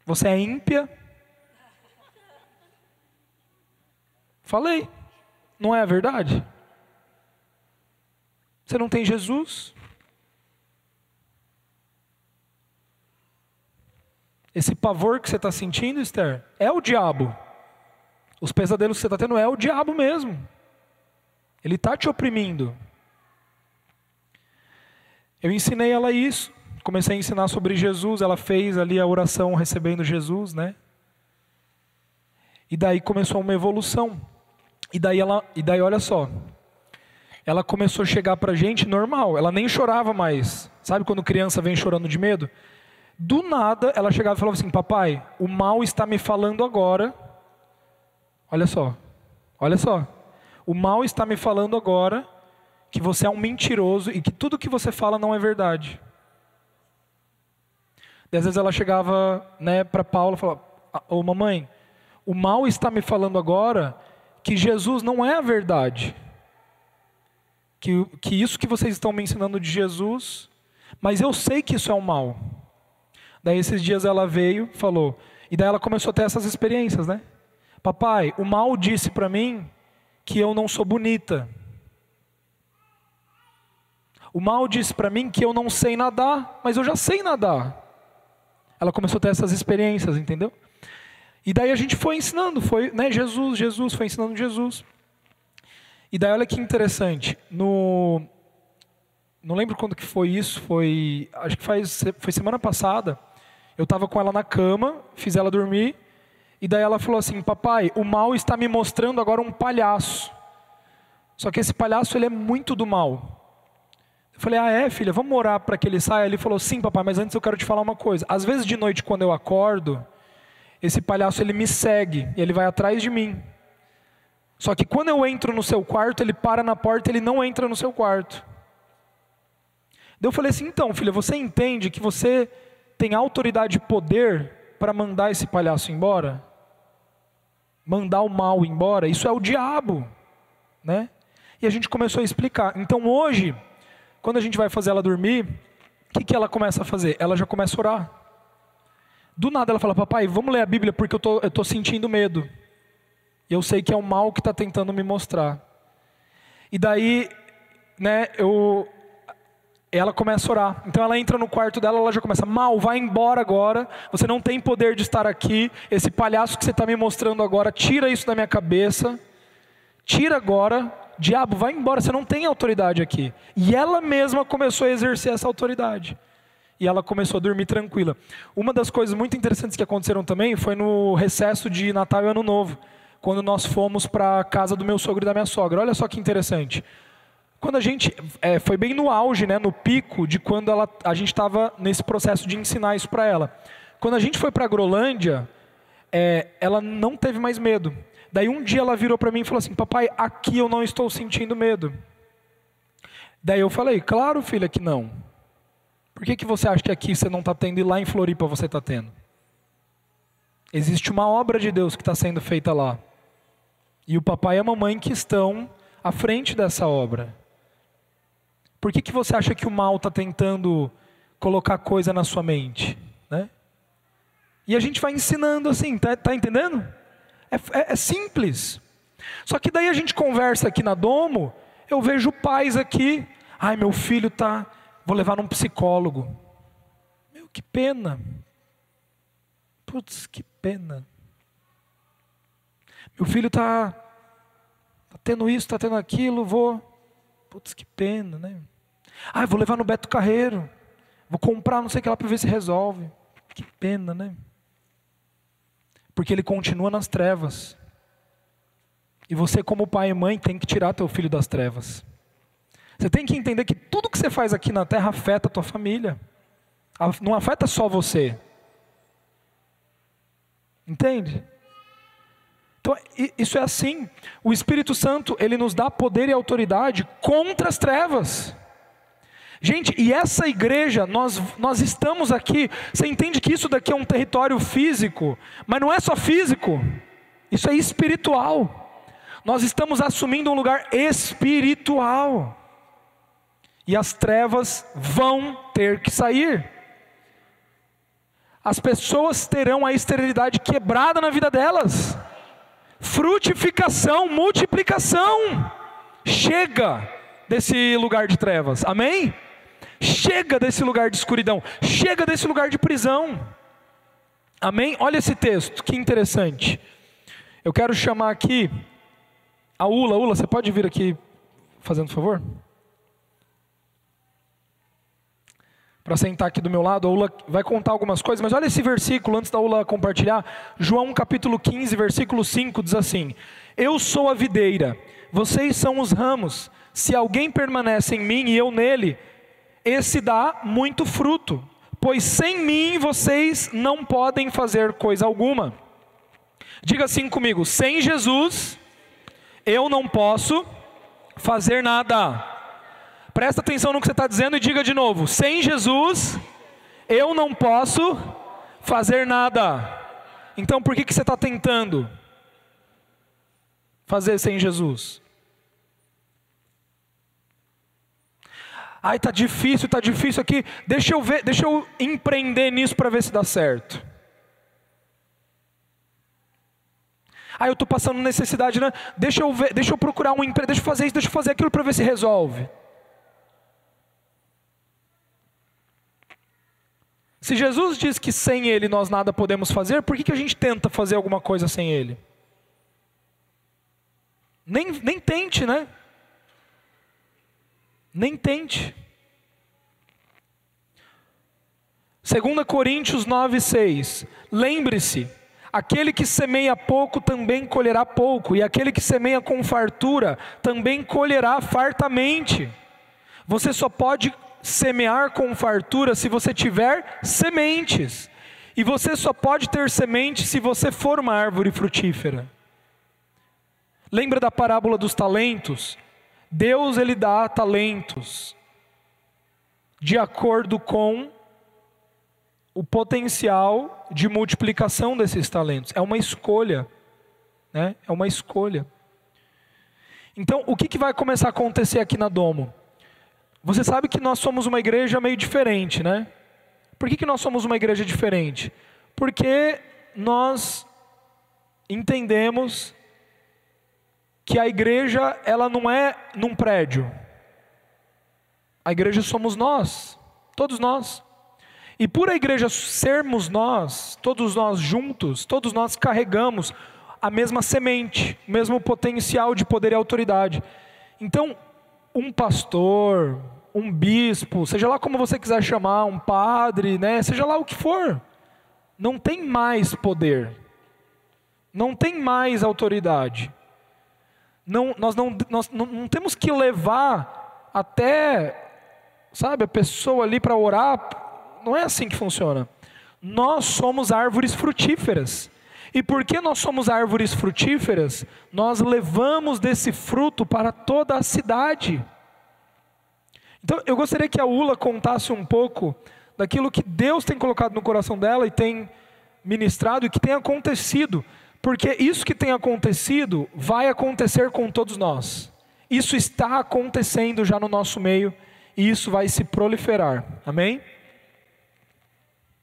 Você é ímpia? Falei, não é a verdade? Você não tem Jesus? Esse pavor que você está sentindo, Esther, é o diabo. Os pesadelos que você está tendo é o diabo mesmo. Ele está te oprimindo. Eu ensinei ela isso. Comecei a ensinar sobre Jesus. Ela fez ali a oração recebendo Jesus, né? E daí começou uma evolução. E daí ela, e daí olha só, ela começou a chegar para gente normal. Ela nem chorava mais. Sabe quando criança vem chorando de medo? Do nada, ela chegava e falava assim: Papai, o mal está me falando agora. Olha só, olha só. O mal está me falando agora que você é um mentiroso e que tudo que você fala não é verdade. E às vezes ela chegava né, para Paulo e falava: Ô mamãe, o mal está me falando agora que Jesus não é a verdade. Que, que isso que vocês estão me ensinando de Jesus, mas eu sei que isso é um mal. Daí esses dias ela veio, falou, e daí ela começou a ter essas experiências, né? Papai, o mal disse para mim que eu não sou bonita. O mal disse para mim que eu não sei nadar, mas eu já sei nadar. Ela começou a ter essas experiências, entendeu? E daí a gente foi ensinando, foi, né, Jesus, Jesus, foi ensinando Jesus. E daí olha que interessante, no não lembro quando que foi isso, foi, acho que faz, foi semana passada. Eu estava com ela na cama, fiz ela dormir, e daí ela falou assim: Papai, o mal está me mostrando agora um palhaço. Só que esse palhaço ele é muito do mal. Eu falei: Ah, é, filha, vamos orar para que ele saia? Ele falou: Sim, papai, mas antes eu quero te falar uma coisa. Às vezes de noite, quando eu acordo, esse palhaço ele me segue e ele vai atrás de mim. Só que quando eu entro no seu quarto, ele para na porta, ele não entra no seu quarto. Daí eu falei assim: Então, filha, você entende que você tem autoridade e poder para mandar esse palhaço embora? Mandar o mal embora? Isso é o diabo, né? E a gente começou a explicar. Então hoje, quando a gente vai fazer ela dormir, o que, que ela começa a fazer? Ela já começa a orar. Do nada ela fala, papai, vamos ler a Bíblia porque eu tô, estou sentindo medo. E eu sei que é o mal que está tentando me mostrar. E daí, né, eu, ela começa a orar. Então ela entra no quarto dela, ela já começa: Mal, vai embora agora. Você não tem poder de estar aqui. Esse palhaço que você está me mostrando agora, tira isso da minha cabeça. Tira agora. Diabo, vai embora. Você não tem autoridade aqui. E ela mesma começou a exercer essa autoridade. E ela começou a dormir tranquila. Uma das coisas muito interessantes que aconteceram também foi no recesso de Natal e Ano Novo, quando nós fomos para a casa do meu sogro e da minha sogra. Olha só que interessante. Quando a gente é, foi bem no auge, né, no pico de quando ela, a gente estava nesse processo de ensinar isso para ela. Quando a gente foi para a Grolândia, é, ela não teve mais medo. Daí um dia ela virou para mim e falou assim: Papai, aqui eu não estou sentindo medo. Daí eu falei: Claro, filha, que não. Por que, que você acha que aqui você não está tendo e lá em Floripa você está tendo? Existe uma obra de Deus que está sendo feita lá. E o papai e a mamãe que estão à frente dessa obra. Por que, que você acha que o mal está tentando colocar coisa na sua mente? Né? E a gente vai ensinando assim, tá, tá entendendo? É, é, é simples. Só que daí a gente conversa aqui na Domo, eu vejo pais aqui, ai meu filho tá Vou levar num psicólogo. Meu, que pena. Putz, que pena. Meu filho está tá tendo isso, está tendo aquilo, vou. Putz, que pena, né? Ah, vou levar no Beto Carreiro. Vou comprar não sei o que lá para ver se resolve. Que pena, né? Porque ele continua nas trevas. E você, como pai e mãe, tem que tirar teu filho das trevas. Você tem que entender que tudo que você faz aqui na terra afeta a tua família. Não afeta só você. Entende? Então, isso é assim. O Espírito Santo, ele nos dá poder e autoridade contra as trevas. Gente, e essa igreja, nós, nós estamos aqui, você entende que isso daqui é um território físico, mas não é só físico, isso é espiritual. Nós estamos assumindo um lugar espiritual e as trevas vão ter que sair. As pessoas terão a esterilidade quebrada na vida delas. Frutificação, multiplicação. Chega desse lugar de trevas. Amém? Chega desse lugar de escuridão. Chega desse lugar de prisão. Amém? Olha esse texto, que interessante. Eu quero chamar aqui a Ula. Ula, você pode vir aqui fazendo favor? para sentar aqui do meu lado. A Ula vai contar algumas coisas, mas olha esse versículo antes da Ula compartilhar. João capítulo 15, versículo 5 diz assim: Eu sou a videira, vocês são os ramos. Se alguém permanece em mim e eu nele, esse dá muito fruto, pois sem mim vocês não podem fazer coisa alguma. Diga assim comigo: sem Jesus eu não posso fazer nada. Presta atenção no que você está dizendo e diga de novo: sem Jesus, eu não posso fazer nada. Então por que, que você está tentando fazer sem Jesus? Ai, tá difícil, tá difícil aqui. Deixa eu ver, deixa eu empreender nisso para ver se dá certo. Ah, eu estou passando necessidade, né? Deixa eu ver, deixa eu procurar um emprego, deixa eu fazer isso, deixa eu fazer aquilo para ver se resolve. Se Jesus diz que sem Ele nós nada podemos fazer, por que, que a gente tenta fazer alguma coisa sem Ele? Nem, nem tente, né? Nem tente. 2 Coríntios 9, 6. Lembre-se: aquele que semeia pouco também colherá pouco, e aquele que semeia com fartura também colherá fartamente. Você só pode semear com fartura se você tiver sementes. E você só pode ter sementes se você for uma árvore frutífera. Lembra da parábola dos talentos? Deus ele dá talentos de acordo com o potencial de multiplicação desses talentos. É uma escolha, né? É uma escolha. Então, o que, que vai começar a acontecer aqui na Domo? Você sabe que nós somos uma igreja meio diferente, né? Por que, que nós somos uma igreja diferente? Porque nós entendemos que a igreja ela não é num prédio. A igreja somos nós, todos nós. E por a igreja sermos nós, todos nós juntos, todos nós carregamos a mesma semente, o mesmo potencial de poder e autoridade. Então, um pastor, um bispo, seja lá como você quiser chamar, um padre, né? seja lá o que for, não tem mais poder, não tem mais autoridade. Não, nós, não, nós não, não temos que levar até, sabe, a pessoa ali para orar, não é assim que funciona. Nós somos árvores frutíferas. E porque nós somos árvores frutíferas, nós levamos desse fruto para toda a cidade. Então, eu gostaria que a Ula contasse um pouco daquilo que Deus tem colocado no coração dela e tem ministrado e que tem acontecido, porque isso que tem acontecido vai acontecer com todos nós. Isso está acontecendo já no nosso meio e isso vai se proliferar. Amém?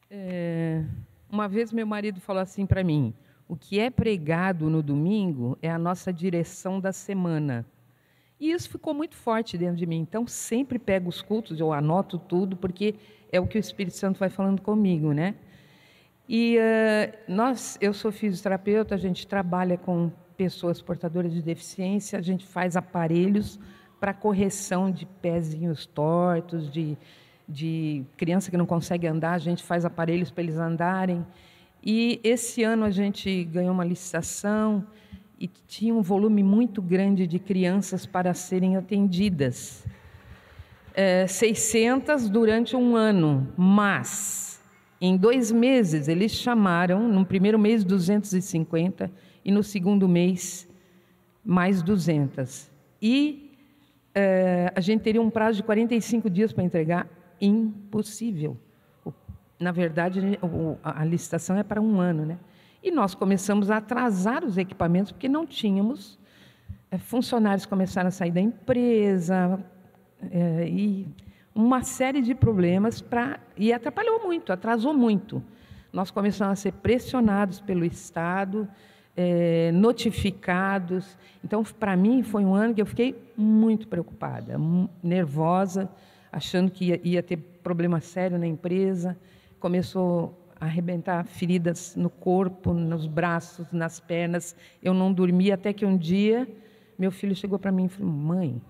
É, uma vez meu marido falou assim para mim: o que é pregado no domingo é a nossa direção da semana. E isso ficou muito forte dentro de mim. Então, sempre pego os cultos, eu anoto tudo, porque é o que o Espírito Santo vai falando comigo, né? E uh, nós, eu sou fisioterapeuta, a gente trabalha com pessoas portadoras de deficiência, a gente faz aparelhos para correção de pezinhos tortos, de, de criança que não consegue andar, a gente faz aparelhos para eles andarem. E esse ano a gente ganhou uma licitação e tinha um volume muito grande de crianças para serem atendidas. É, 600 durante um ano, mas em dois meses eles chamaram, no primeiro mês 250 e no segundo mês mais 200. E é, a gente teria um prazo de 45 dias para entregar, impossível. Na verdade, a licitação é para um ano, né? E nós começamos a atrasar os equipamentos porque não tínhamos. É, funcionários começaram a sair da empresa é, e uma série de problemas para e atrapalhou muito, atrasou muito. Nós começamos a ser pressionados pelo Estado, é, notificados. Então, para mim, foi um ano que eu fiquei muito preocupada, nervosa, achando que ia, ia ter problema sério na empresa. Começou arrebentar feridas no corpo, nos braços, nas pernas. Eu não dormia até que um dia meu filho chegou para mim e falou: Mãe,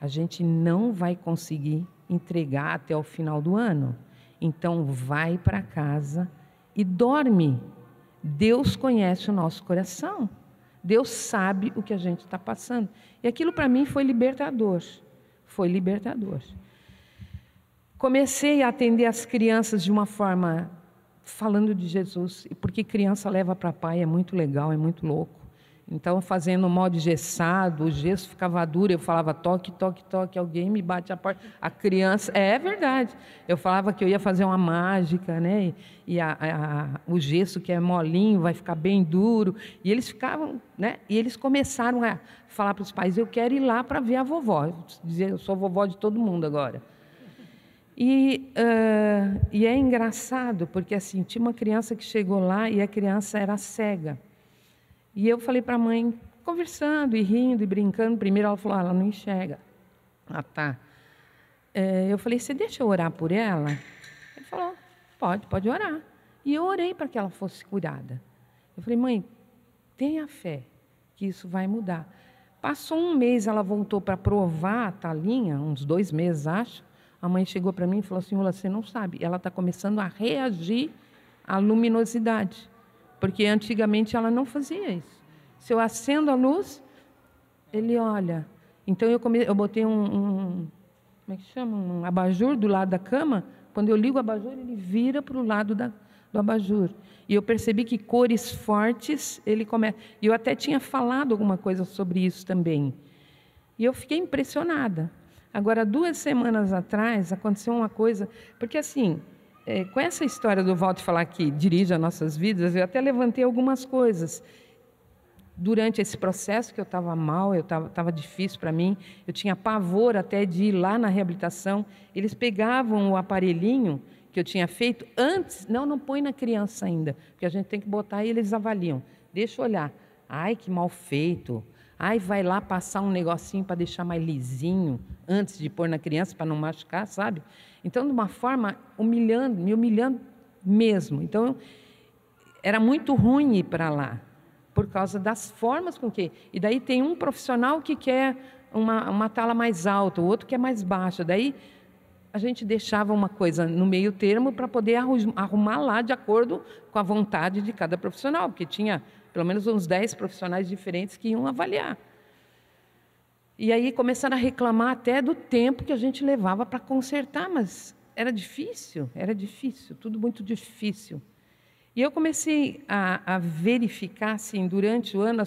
a gente não vai conseguir entregar até o final do ano. Então vai para casa e dorme. Deus conhece o nosso coração. Deus sabe o que a gente está passando. E aquilo para mim foi libertador. Foi libertador. Comecei a atender as crianças de uma forma falando de Jesus, porque criança leva para pai é muito legal, é muito louco. Então, fazendo um modo gessado, o gesso ficava duro, eu falava toque, toque, toque, alguém me bate a porta. A criança, é, é verdade. Eu falava que eu ia fazer uma mágica, né? E a, a, o gesso que é molinho vai ficar bem duro. E eles ficavam, né? E eles começaram a falar para os pais: eu quero ir lá para ver a vovó. Dizer, eu sou vovó de todo mundo agora. E, uh, e é engraçado, porque assim, tinha uma criança que chegou lá e a criança era cega. E eu falei para a mãe, conversando e rindo e brincando, primeiro ela falou, ah, ela não enxerga. Ah, tá. É, eu falei, você deixa eu orar por ela? Ele falou, pode, pode orar. E eu orei para que ela fosse curada. Eu falei, mãe, tenha fé que isso vai mudar. Passou um mês, ela voltou para provar a talinha, uns dois meses, acho. A mãe chegou para mim e falou assim: você não sabe, ela está começando a reagir à luminosidade. Porque antigamente ela não fazia isso. Se eu acendo a luz, ele olha. Então eu, come... eu botei um, um, Como é que chama? Um abajur do lado da cama. Quando eu ligo o abajur, ele vira para o lado da, do abajur. E eu percebi que cores fortes ele começa. E eu até tinha falado alguma coisa sobre isso também. E eu fiquei impressionada. Agora, duas semanas atrás, aconteceu uma coisa, porque assim, é, com essa história do Walter falar que dirige as nossas vidas, eu até levantei algumas coisas. Durante esse processo que eu estava mal, eu estava difícil para mim, eu tinha pavor até de ir lá na reabilitação. Eles pegavam o aparelhinho que eu tinha feito antes, não, não põe na criança ainda, porque a gente tem que botar e eles avaliam. Deixa eu olhar. Ai, que mal feito. Ai, vai lá passar um negocinho para deixar mais lisinho antes de pôr na criança para não machucar, sabe? Então, de uma forma humilhando, me humilhando mesmo. Então, era muito ruim ir para lá por causa das formas com que. E daí tem um profissional que quer uma, uma tala mais alta, o outro que é mais baixa. Daí a gente deixava uma coisa no meio termo para poder arrumar lá de acordo com a vontade de cada profissional, porque tinha pelo menos uns 10 profissionais diferentes que iam avaliar. E aí começaram a reclamar até do tempo que a gente levava para consertar, mas era difícil, era difícil, tudo muito difícil. E eu comecei a, a verificar, assim, durante o ano,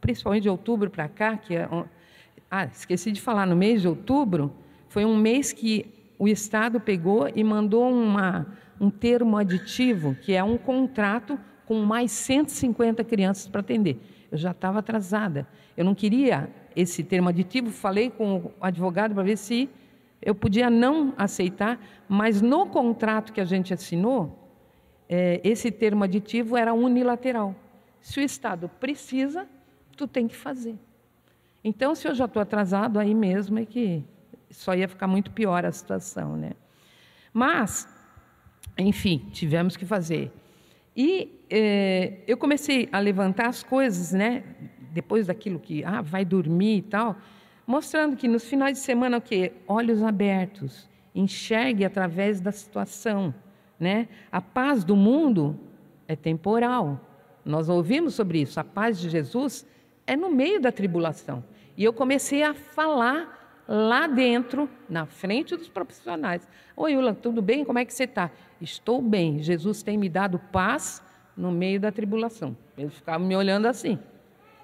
principalmente de outubro para cá, que é, ah, esqueci de falar, no mês de outubro, Foi um mês que o Estado pegou e mandou uma, um termo aditivo, que é um contrato com mais 150 crianças para atender. Eu já estava atrasada. Eu não queria esse termo aditivo, falei com o advogado para ver se eu podia não aceitar, mas no contrato que a gente assinou, é, esse termo aditivo era unilateral. Se o Estado precisa, tu tem que fazer. Então, se eu já estou atrasado, aí mesmo é que só ia ficar muito pior a situação, né? Mas, enfim, tivemos que fazer. E eh, eu comecei a levantar as coisas, né? Depois daquilo que, ah, vai dormir e tal, mostrando que nos finais de semana o quê? Olhos abertos, enxergue através da situação, né? A paz do mundo é temporal. Nós ouvimos sobre isso. A paz de Jesus é no meio da tribulação. E eu comecei a falar lá dentro, na frente dos profissionais. Oi, Ula, tudo bem? Como é que você está? Estou bem. Jesus tem me dado paz no meio da tribulação. Eles ficavam me olhando assim,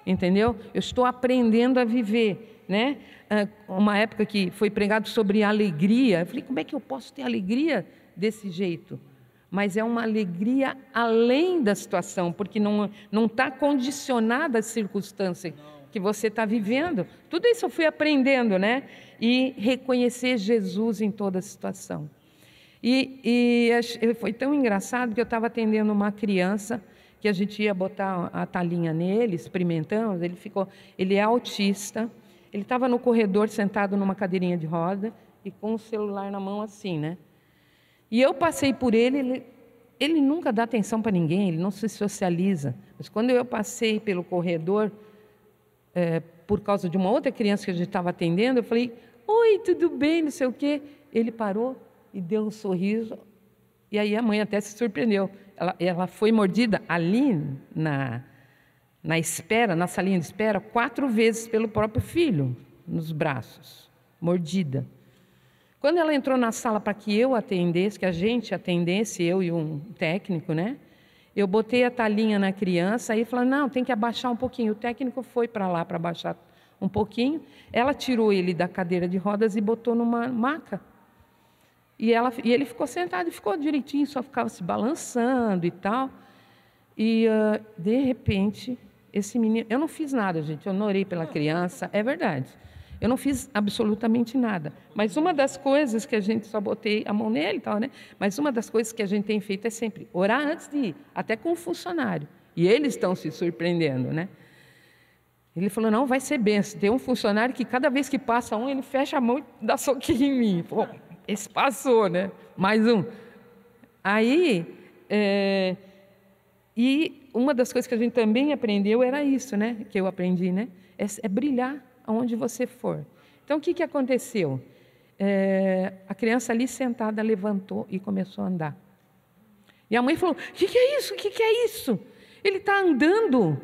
entendeu? Eu estou aprendendo a viver, né? Ah, uma época que foi pregado sobre alegria. Eu falei, como é que eu posso ter alegria desse jeito? Mas é uma alegria além da situação, porque não está condicionada à circunstância que você está vivendo. Tudo isso eu fui aprendendo, né? E reconhecer Jesus em toda situação. E, e foi tão engraçado que eu estava atendendo uma criança que a gente ia botar a talinha nele, experimentando. Ele ficou, ele é autista. Ele estava no corredor sentado numa cadeirinha de roda e com o celular na mão assim, né? E eu passei por ele, ele, ele nunca dá atenção para ninguém, ele não se socializa. Mas quando eu passei pelo corredor, é, por causa de uma outra criança que a gente estava atendendo, eu falei, oi, tudo bem, não sei o quê. Ele parou e deu um sorriso, e aí a mãe até se surpreendeu. Ela, ela foi mordida ali na, na espera, na salinha de espera, quatro vezes pelo próprio filho, nos braços, mordida. Quando ela entrou na sala para que eu atendesse, que a gente atendesse, eu e um técnico, né? Eu botei a talinha na criança e falei, não, tem que abaixar um pouquinho. O técnico foi para lá para abaixar um pouquinho. Ela tirou ele da cadeira de rodas e botou numa maca. E, ela, e ele ficou sentado e ficou direitinho, só ficava se balançando e tal. E, uh, de repente, esse menino... Eu não fiz nada, gente. Eu não orei pela criança, é verdade. Eu não fiz absolutamente nada. Mas uma das coisas que a gente só botei a mão nele e tal, né? Mas uma das coisas que a gente tem feito é sempre orar antes de ir, até com o funcionário. E eles estão se surpreendendo, né? Ele falou: não, vai ser benção. Tem um funcionário que cada vez que passa um, ele fecha a mão e dá soquinho em mim. Pô, esse passou, né? Mais um. Aí, é... e uma das coisas que a gente também aprendeu era isso, né? Que eu aprendi, né? é, é brilhar aonde você for. Então, o que, que aconteceu? É, a criança ali sentada levantou e começou a andar. E a mãe falou: O que, que é isso? O que, que é isso? Ele está andando.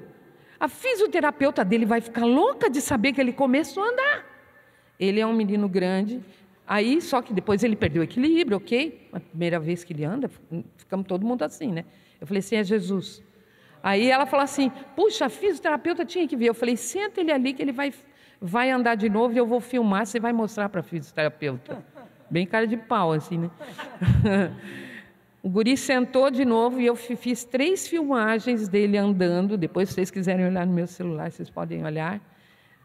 A fisioterapeuta dele vai ficar louca de saber que ele começou a andar. Ele é um menino grande. Aí, só que depois ele perdeu o equilíbrio, ok? A primeira vez que ele anda, ficamos todo mundo assim, né? Eu falei assim: é Jesus. Aí ela falou assim: puxa, fisioterapeuta tinha que ver. Eu falei: senta ele ali que ele vai vai andar de novo e eu vou filmar, você vai mostrar para fisioterapeuta. Bem cara de pau, assim, né? o guri sentou de novo e eu fiz três filmagens dele andando. Depois, se vocês quiserem olhar no meu celular, vocês podem olhar,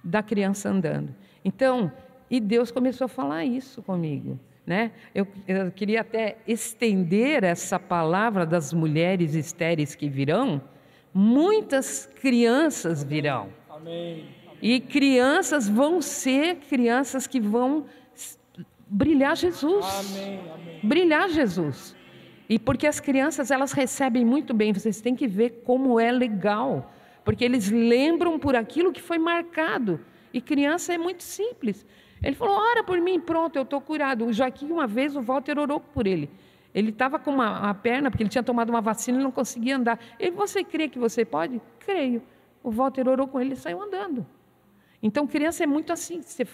da criança andando. Então, e Deus começou a falar isso comigo. Né? Eu, eu queria até estender essa palavra das mulheres estéreis que virão, muitas crianças virão. Amém. E crianças vão ser crianças que vão brilhar Jesus. Amém, amém. Brilhar Jesus. E porque as crianças elas recebem muito bem, vocês têm que ver como é legal, porque eles lembram por aquilo que foi marcado. E criança é muito simples. Ele falou: ora por mim, pronto, eu estou curado. O Joaquim, uma vez, o Walter orou por ele. Ele estava com uma, uma, perna, porque ele tinha tomado uma vacina e não conseguia andar. Ele, você crê que você pode? Creio. O Walter orou com ele e saiu andando. Então, criança é muito assim, você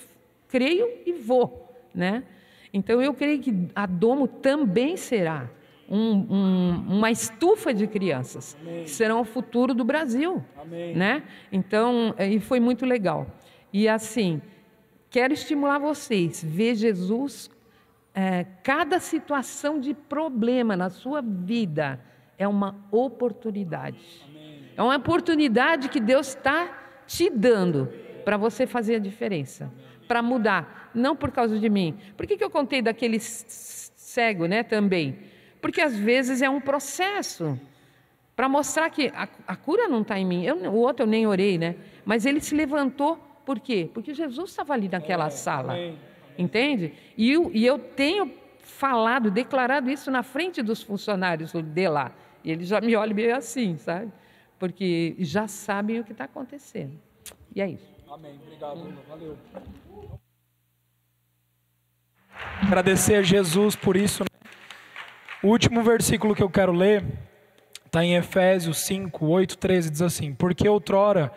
creio e vou, né? Então, eu creio que a Domo também será um, um, uma estufa de crianças, Amém. que serão o futuro do Brasil, Amém. né? Então, e foi muito legal. E assim, quero estimular vocês, ver Jesus, é, cada situação de problema na sua vida é uma oportunidade. É uma oportunidade que Deus está te dando para você fazer a diferença, para mudar, não por causa de mim. Por que, que eu contei daquele cego, né, também? Porque às vezes é um processo para mostrar que a, a cura não está em mim. Eu, o outro eu nem orei, né? Mas ele se levantou, por quê? Porque Jesus estava ali naquela sala, entende? E eu, e eu tenho falado, declarado isso na frente dos funcionários de lá. E eles já me olham meio assim, sabe? Porque já sabem o que está acontecendo. E é isso. Amém. Obrigado, hum. valeu. Agradecer a Jesus por isso. Né? O último versículo que eu quero ler está em Efésios 5, 8, 13. Diz assim: Porque outrora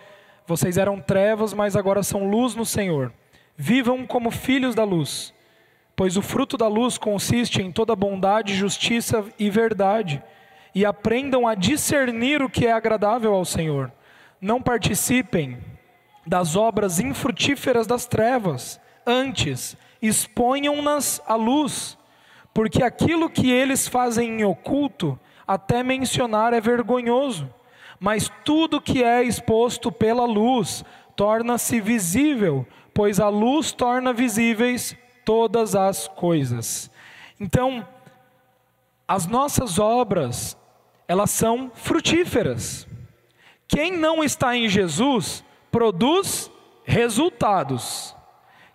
vocês eram trevas, mas agora são luz no Senhor. Vivam como filhos da luz, pois o fruto da luz consiste em toda bondade, justiça e verdade. E aprendam a discernir o que é agradável ao Senhor. Não participem das obras infrutíferas das trevas, antes exponham-nas à luz, porque aquilo que eles fazem em oculto, até mencionar é vergonhoso, mas tudo que é exposto pela luz torna-se visível, pois a luz torna visíveis todas as coisas. Então, as nossas obras, elas são frutíferas. Quem não está em Jesus produz resultados.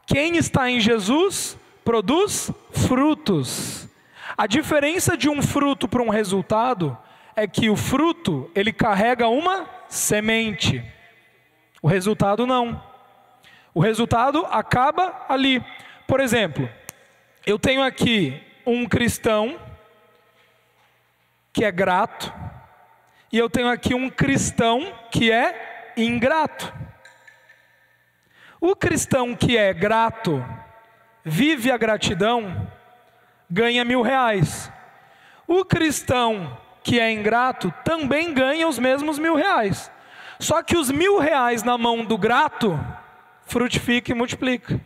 Quem está em Jesus produz frutos. A diferença de um fruto para um resultado é que o fruto, ele carrega uma semente. O resultado não. O resultado acaba ali. Por exemplo, eu tenho aqui um cristão que é grato, e eu tenho aqui um cristão que é ingrato. O cristão que é grato, vive a gratidão, ganha mil reais. O cristão que é ingrato também ganha os mesmos mil reais. Só que os mil reais na mão do grato frutifica e multiplica.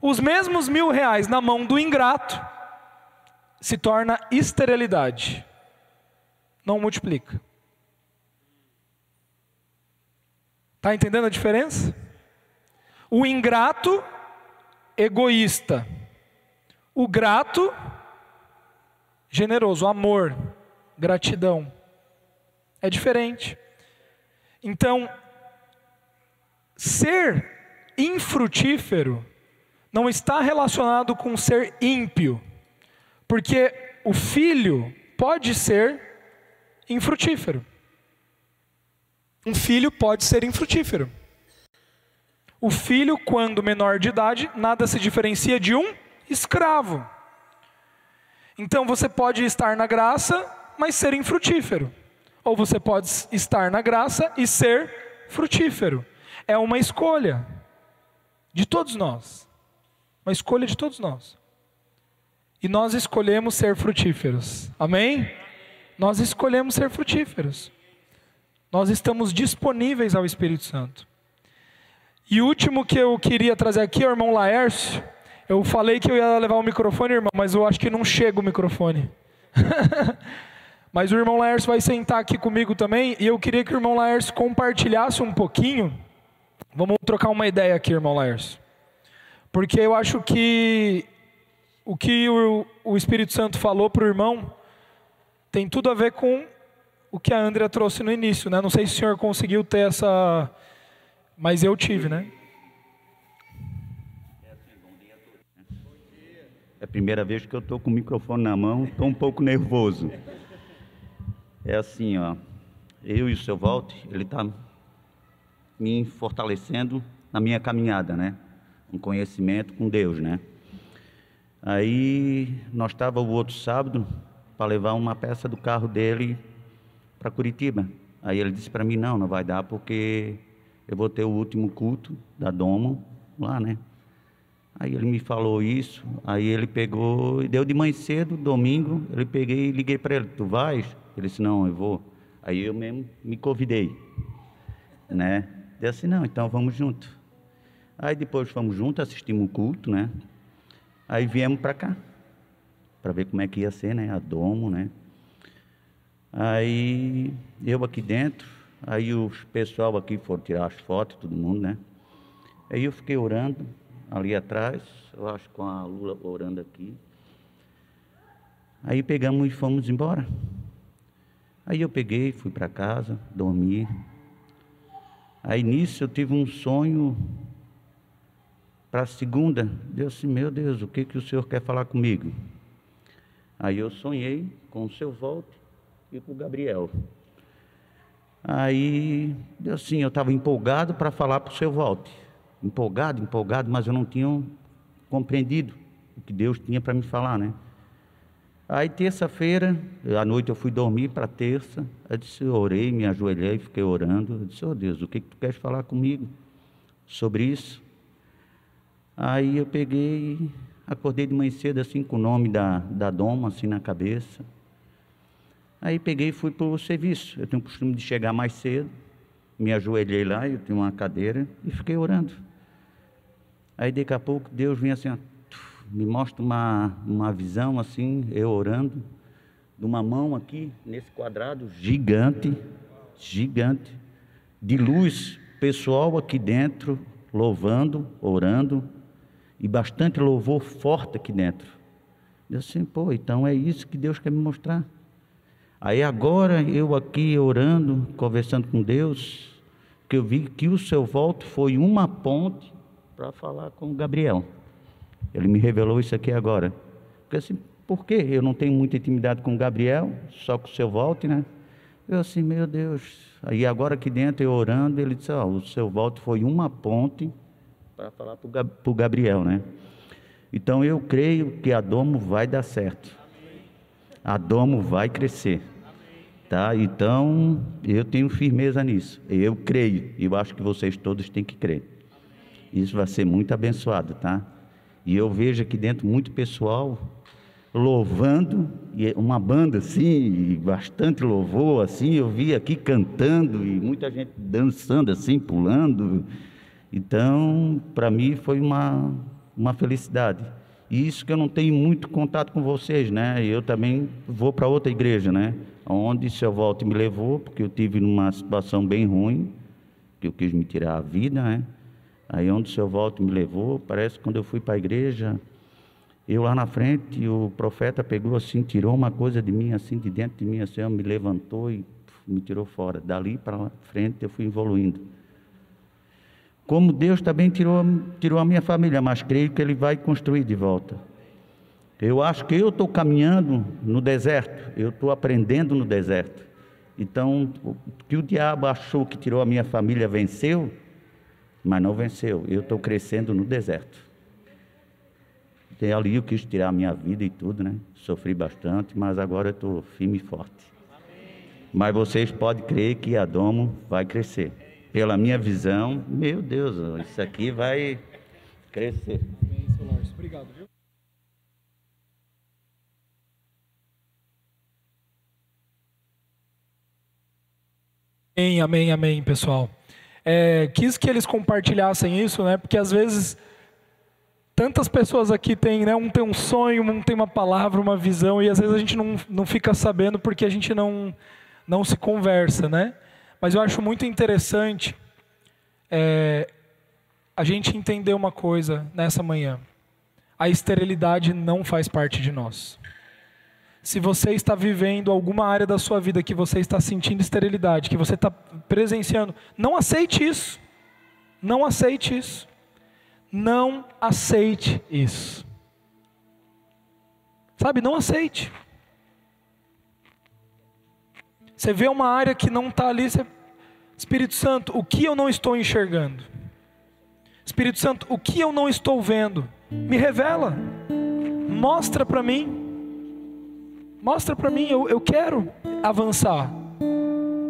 Os mesmos mil reais na mão do ingrato se torna esterilidade. Não multiplica. Está entendendo a diferença? O ingrato, egoísta. O grato, generoso, amor, gratidão. É diferente. Então, ser infrutífero não está relacionado com ser ímpio, porque o filho pode ser infrutífero. Um filho pode ser infrutífero. O filho, quando menor de idade, nada se diferencia de um escravo. Então você pode estar na graça, mas ser infrutífero. Ou você pode estar na graça e ser frutífero. É uma escolha de todos nós. Uma escolha de todos nós. E nós escolhemos ser frutíferos. Amém? Nós escolhemos ser frutíferos. Nós estamos disponíveis ao Espírito Santo. E o último que eu queria trazer aqui é o irmão Laércio. Eu falei que eu ia levar o microfone, irmão, mas eu acho que não chega o microfone. mas o irmão Laércio vai sentar aqui comigo também, e eu queria que o irmão Laércio compartilhasse um pouquinho. Vamos trocar uma ideia aqui, irmão Laércio. Porque eu acho que o que o, o Espírito Santo falou para o irmão tem tudo a ver com o que a Andrea trouxe no início, né? Não sei se o senhor conseguiu ter essa mas eu tive, né? É a primeira vez que eu estou com o microfone na mão, estou um pouco nervoso. É assim, ó. Eu e o seu Walter, ele está me fortalecendo na minha caminhada, né? Um conhecimento com Deus, né? Aí nós estava o outro sábado para levar uma peça do carro dele para Curitiba. Aí ele disse para mim não, não vai dar porque eu vou ter o último culto da Domo lá, né? Aí ele me falou isso, aí ele pegou e deu de manhã cedo, domingo, ele peguei e liguei para ele, tu vais? Ele disse, não, eu vou. Aí eu mesmo me convidei, né? Disse assim, não, então vamos junto. Aí depois fomos juntos, assistimos o culto, né? Aí viemos para cá, para ver como é que ia ser, né? A domo, né? Aí eu aqui dentro, aí o pessoal aqui foram tirar as fotos, todo mundo, né? Aí eu fiquei orando ali atrás, eu acho com a Lula orando aqui. Aí pegamos e fomos embora. Aí eu peguei, fui para casa, dormi. Aí nisso eu tive um sonho para a segunda. Deus assim, meu Deus, o que, que o Senhor quer falar comigo? Aí eu sonhei com o seu volte e com o Gabriel. Aí, assim, eu estava empolgado para falar para o seu volte. Empolgado, empolgado, mas eu não tinha compreendido o que Deus tinha para me falar, né? Aí, terça-feira, à noite eu fui dormir para terça. Eu disse, orei, me ajoelhei, fiquei orando. Eu disse, oh Deus, o que, que tu queres falar comigo sobre isso? Aí eu peguei, acordei de manhã cedo assim com o nome da, da doma assim na cabeça. Aí peguei e fui para o serviço. Eu tenho o costume de chegar mais cedo, me ajoelhei lá, eu tenho uma cadeira e fiquei orando. Aí daqui a pouco Deus vem assim, me mostra uma, uma visão assim, eu orando, de uma mão aqui, nesse quadrado gigante, gigante, de luz, pessoal aqui dentro, louvando, orando, e bastante louvor forte aqui dentro. Eu assim, pô, então é isso que Deus quer me mostrar. Aí agora eu aqui orando, conversando com Deus, que eu vi que o seu voto foi uma ponte para falar com Gabriel. Ele me revelou isso aqui agora. Porque assim, por quê? Eu não tenho muita intimidade com o Gabriel, só com o seu voto, né? Eu assim, meu Deus. Aí agora aqui dentro eu orando, ele disse, ó, oh, o seu voto foi uma ponte para falar para o Gabriel, né? Então eu creio que a Domo vai dar certo. A Domo vai crescer. Tá? Então, eu tenho firmeza nisso. Eu creio. E eu acho que vocês todos têm que crer. Isso vai ser muito abençoado, tá? E eu vejo aqui dentro muito pessoal louvando, e uma banda assim, bastante louvor, assim, eu vi aqui cantando e muita gente dançando assim, pulando. Então, para mim foi uma, uma felicidade. E isso que eu não tenho muito contato com vocês, né? Eu também vou para outra igreja, né? Onde seu Walter me levou, porque eu tive numa situação bem ruim, que eu quis me tirar a vida, né? Aí onde o seu Walter me levou, parece que quando eu fui para a igreja, eu lá na frente, o profeta pegou assim, tirou uma coisa de mim, assim, de dentro de mim, assim, me levantou e me tirou fora. Dali para frente eu fui evoluindo. Como Deus também tirou, tirou a minha família, mas creio que Ele vai construir de volta. Eu acho que eu estou caminhando no deserto, eu estou aprendendo no deserto. Então, o que o diabo achou que tirou a minha família venceu, mas não venceu. Eu estou crescendo no deserto. E ali eu quis tirar a minha vida e tudo, né? Sofri bastante, mas agora estou firme e forte. Mas vocês podem crer que a Domo vai crescer pela minha visão, meu Deus, isso aqui vai crescer. Obrigado, viu? Amém, amém, amém, pessoal. É, quis que eles compartilhassem isso, né? Porque às vezes tantas pessoas aqui têm, né? Um tem um sonho, um tem uma palavra, uma visão, e às vezes a gente não, não fica sabendo porque a gente não, não se conversa, né? Mas eu acho muito interessante é, a gente entender uma coisa nessa manhã: a esterilidade não faz parte de nós. Se você está vivendo alguma área da sua vida que você está sentindo esterilidade, que você está presenciando, não aceite isso. Não aceite isso. Não aceite isso. Sabe, não aceite. Você vê uma área que não está ali, você... Espírito Santo, o que eu não estou enxergando? Espírito Santo, o que eu não estou vendo? Me revela, mostra para mim, mostra para mim, eu, eu quero avançar,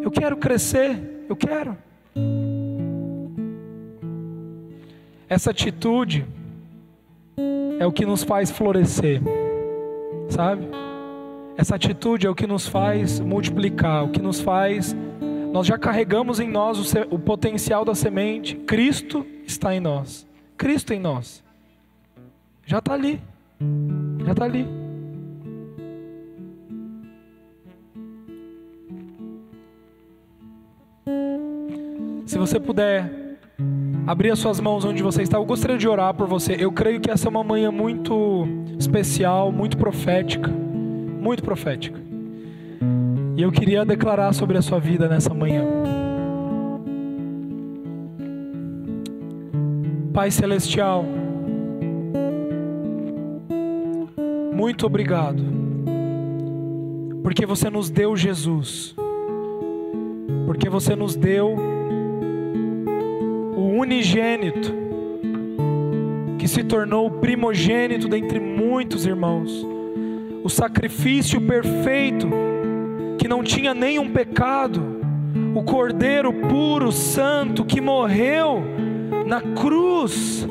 eu quero crescer, eu quero. Essa atitude é o que nos faz florescer, sabe? Essa atitude é o que nos faz multiplicar, o que nos faz. Nós já carregamos em nós o, o potencial da semente, Cristo está em nós. Cristo em nós. Já está ali. Já está ali. Se você puder abrir as suas mãos onde você está, eu gostaria de orar por você. Eu creio que essa é uma manhã muito especial, muito profética. Muito profética. E eu queria declarar sobre a sua vida nessa manhã. Pai Celestial, muito obrigado, porque você nos deu Jesus, porque você nos deu unigênito, que se tornou primogênito dentre muitos irmãos, o sacrifício perfeito, que não tinha nenhum pecado, o Cordeiro puro, santo, que morreu na cruz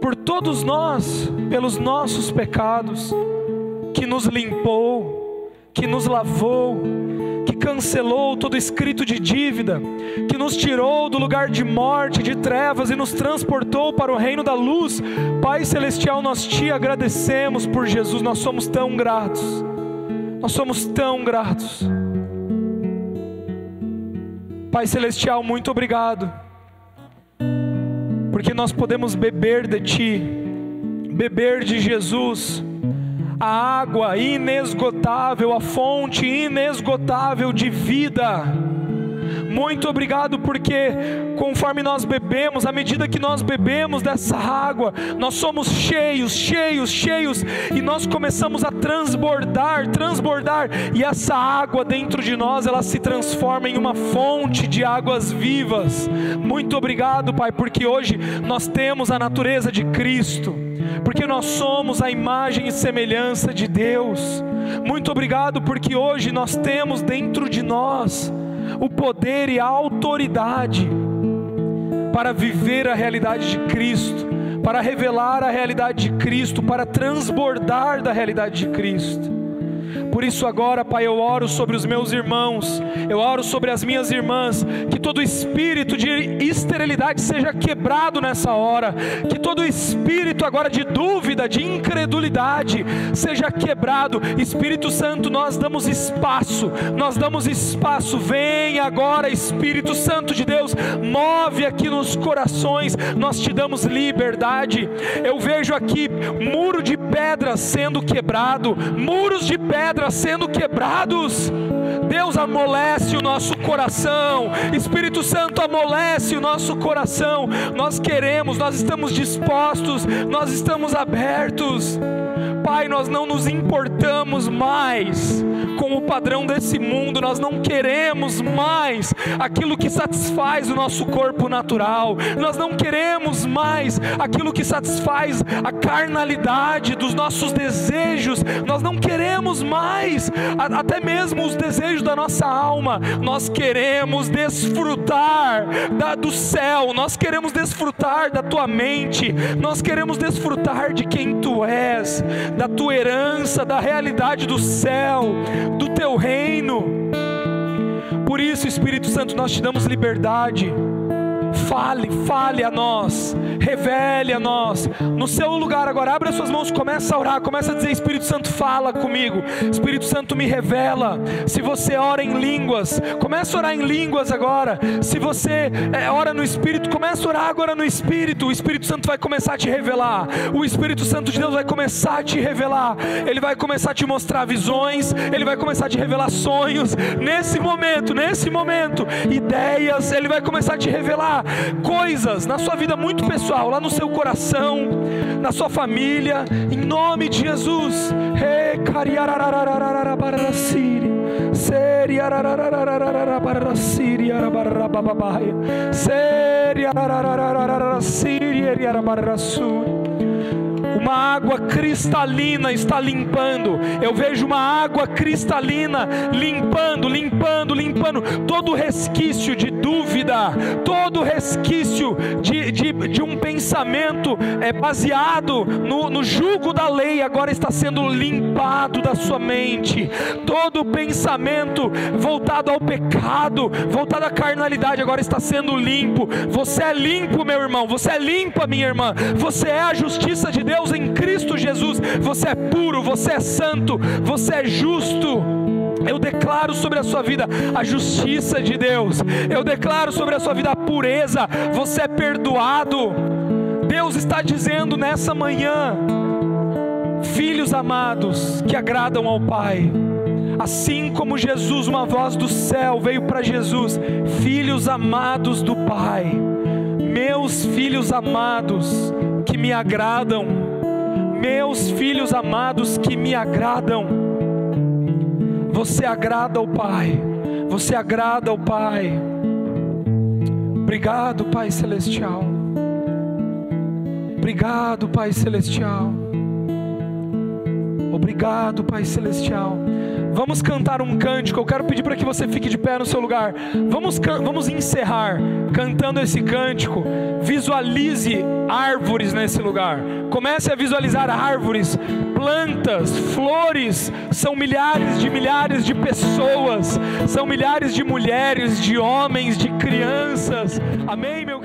por todos nós, pelos nossos pecados, que nos limpou, que nos lavou, cancelou todo escrito de dívida, que nos tirou do lugar de morte, de trevas e nos transportou para o reino da luz. Pai celestial, nós te agradecemos por Jesus, nós somos tão gratos. Nós somos tão gratos. Pai celestial, muito obrigado porque nós podemos beber de Ti, beber de Jesus, a água inesgotável, a fonte inesgotável de vida muito obrigado porque conforme nós bebemos, à medida que nós bebemos dessa água, nós somos cheios, cheios, cheios e nós começamos a transbordar, transbordar e essa água dentro de nós, ela se transforma em uma fonte de águas vivas. Muito obrigado, Pai, porque hoje nós temos a natureza de Cristo, porque nós somos a imagem e semelhança de Deus. Muito obrigado porque hoje nós temos dentro de nós o poder e a autoridade para viver a realidade de Cristo, para revelar a realidade de Cristo, para transbordar da realidade de Cristo. Por isso, agora, Pai, eu oro sobre os meus irmãos, eu oro sobre as minhas irmãs, que todo espírito de esterilidade seja quebrado nessa hora, que todo espírito agora de dúvida, de incredulidade, seja quebrado. Espírito Santo, nós damos espaço, nós damos espaço. Vem agora, Espírito Santo de Deus, move aqui nos corações, nós te damos liberdade. Eu vejo aqui muro de pedra sendo quebrado, muros de pedra sendo quebrados. Deus amolece o nosso coração, Espírito Santo amolece o nosso coração. Nós queremos, nós estamos dispostos, nós estamos abertos. Pai, nós não nos importamos mais com o padrão desse mundo, nós não queremos mais aquilo que satisfaz o nosso corpo natural, nós não queremos mais aquilo que satisfaz a carnalidade dos nossos desejos, nós não queremos mais até mesmo os desejos da nossa alma, nós queremos desfrutar da, do céu, nós queremos desfrutar da tua mente, nós queremos desfrutar de quem tu és da tua herança, da realidade do céu, do teu reino. Por isso, Espírito Santo, nós te damos liberdade Fale, fale a nós, revele a nós. No seu lugar agora, abre as suas mãos, começa a orar, começa a dizer: Espírito Santo, fala comigo. Espírito Santo, me revela. Se você ora em línguas, começa a orar em línguas agora. Se você é, ora no Espírito, começa a orar agora no Espírito. O Espírito Santo vai começar a te revelar. O Espírito Santo de Deus vai começar a te revelar. Ele vai começar a te mostrar visões. Ele vai começar a te revelar sonhos. Nesse momento, nesse momento, ideias. Ele vai começar a te revelar coisas na sua vida muito pessoal, lá no seu coração, na sua família, em nome de Jesus. Uma água cristalina está limpando. Eu vejo uma água cristalina limpando, limpando, limpando todo resquício de dúvida, todo resquício de, de, de um pensamento é, baseado no, no jugo da lei agora está sendo limpado da sua mente. Todo pensamento voltado ao pecado, voltado à carnalidade, agora está sendo limpo. Você é limpo, meu irmão. Você é limpa, minha irmã. Você é a justiça de Deus em Cristo Jesus. Você é puro, você é santo, você é justo. Eu declaro sobre a sua vida a justiça de Deus. Eu declaro sobre a sua vida a pureza. Você é perdoado. Deus está dizendo nessa manhã, filhos amados que agradam ao Pai. Assim como Jesus, uma voz do céu veio para Jesus, filhos amados do Pai, meus filhos amados que me agradam, meus filhos amados que me agradam. Você agrada ao Pai, você agrada ao Pai. Obrigado, Pai Celestial. Obrigado, Pai Celestial. Obrigado, Pai Celestial. Vamos cantar um cântico. Eu quero pedir para que você fique de pé no seu lugar. Vamos, vamos encerrar cantando esse cântico. Visualize árvores nesse lugar. Comece a visualizar árvores, plantas, flores. São milhares de milhares de pessoas. São milhares de mulheres, de homens, de crianças. Amém, meu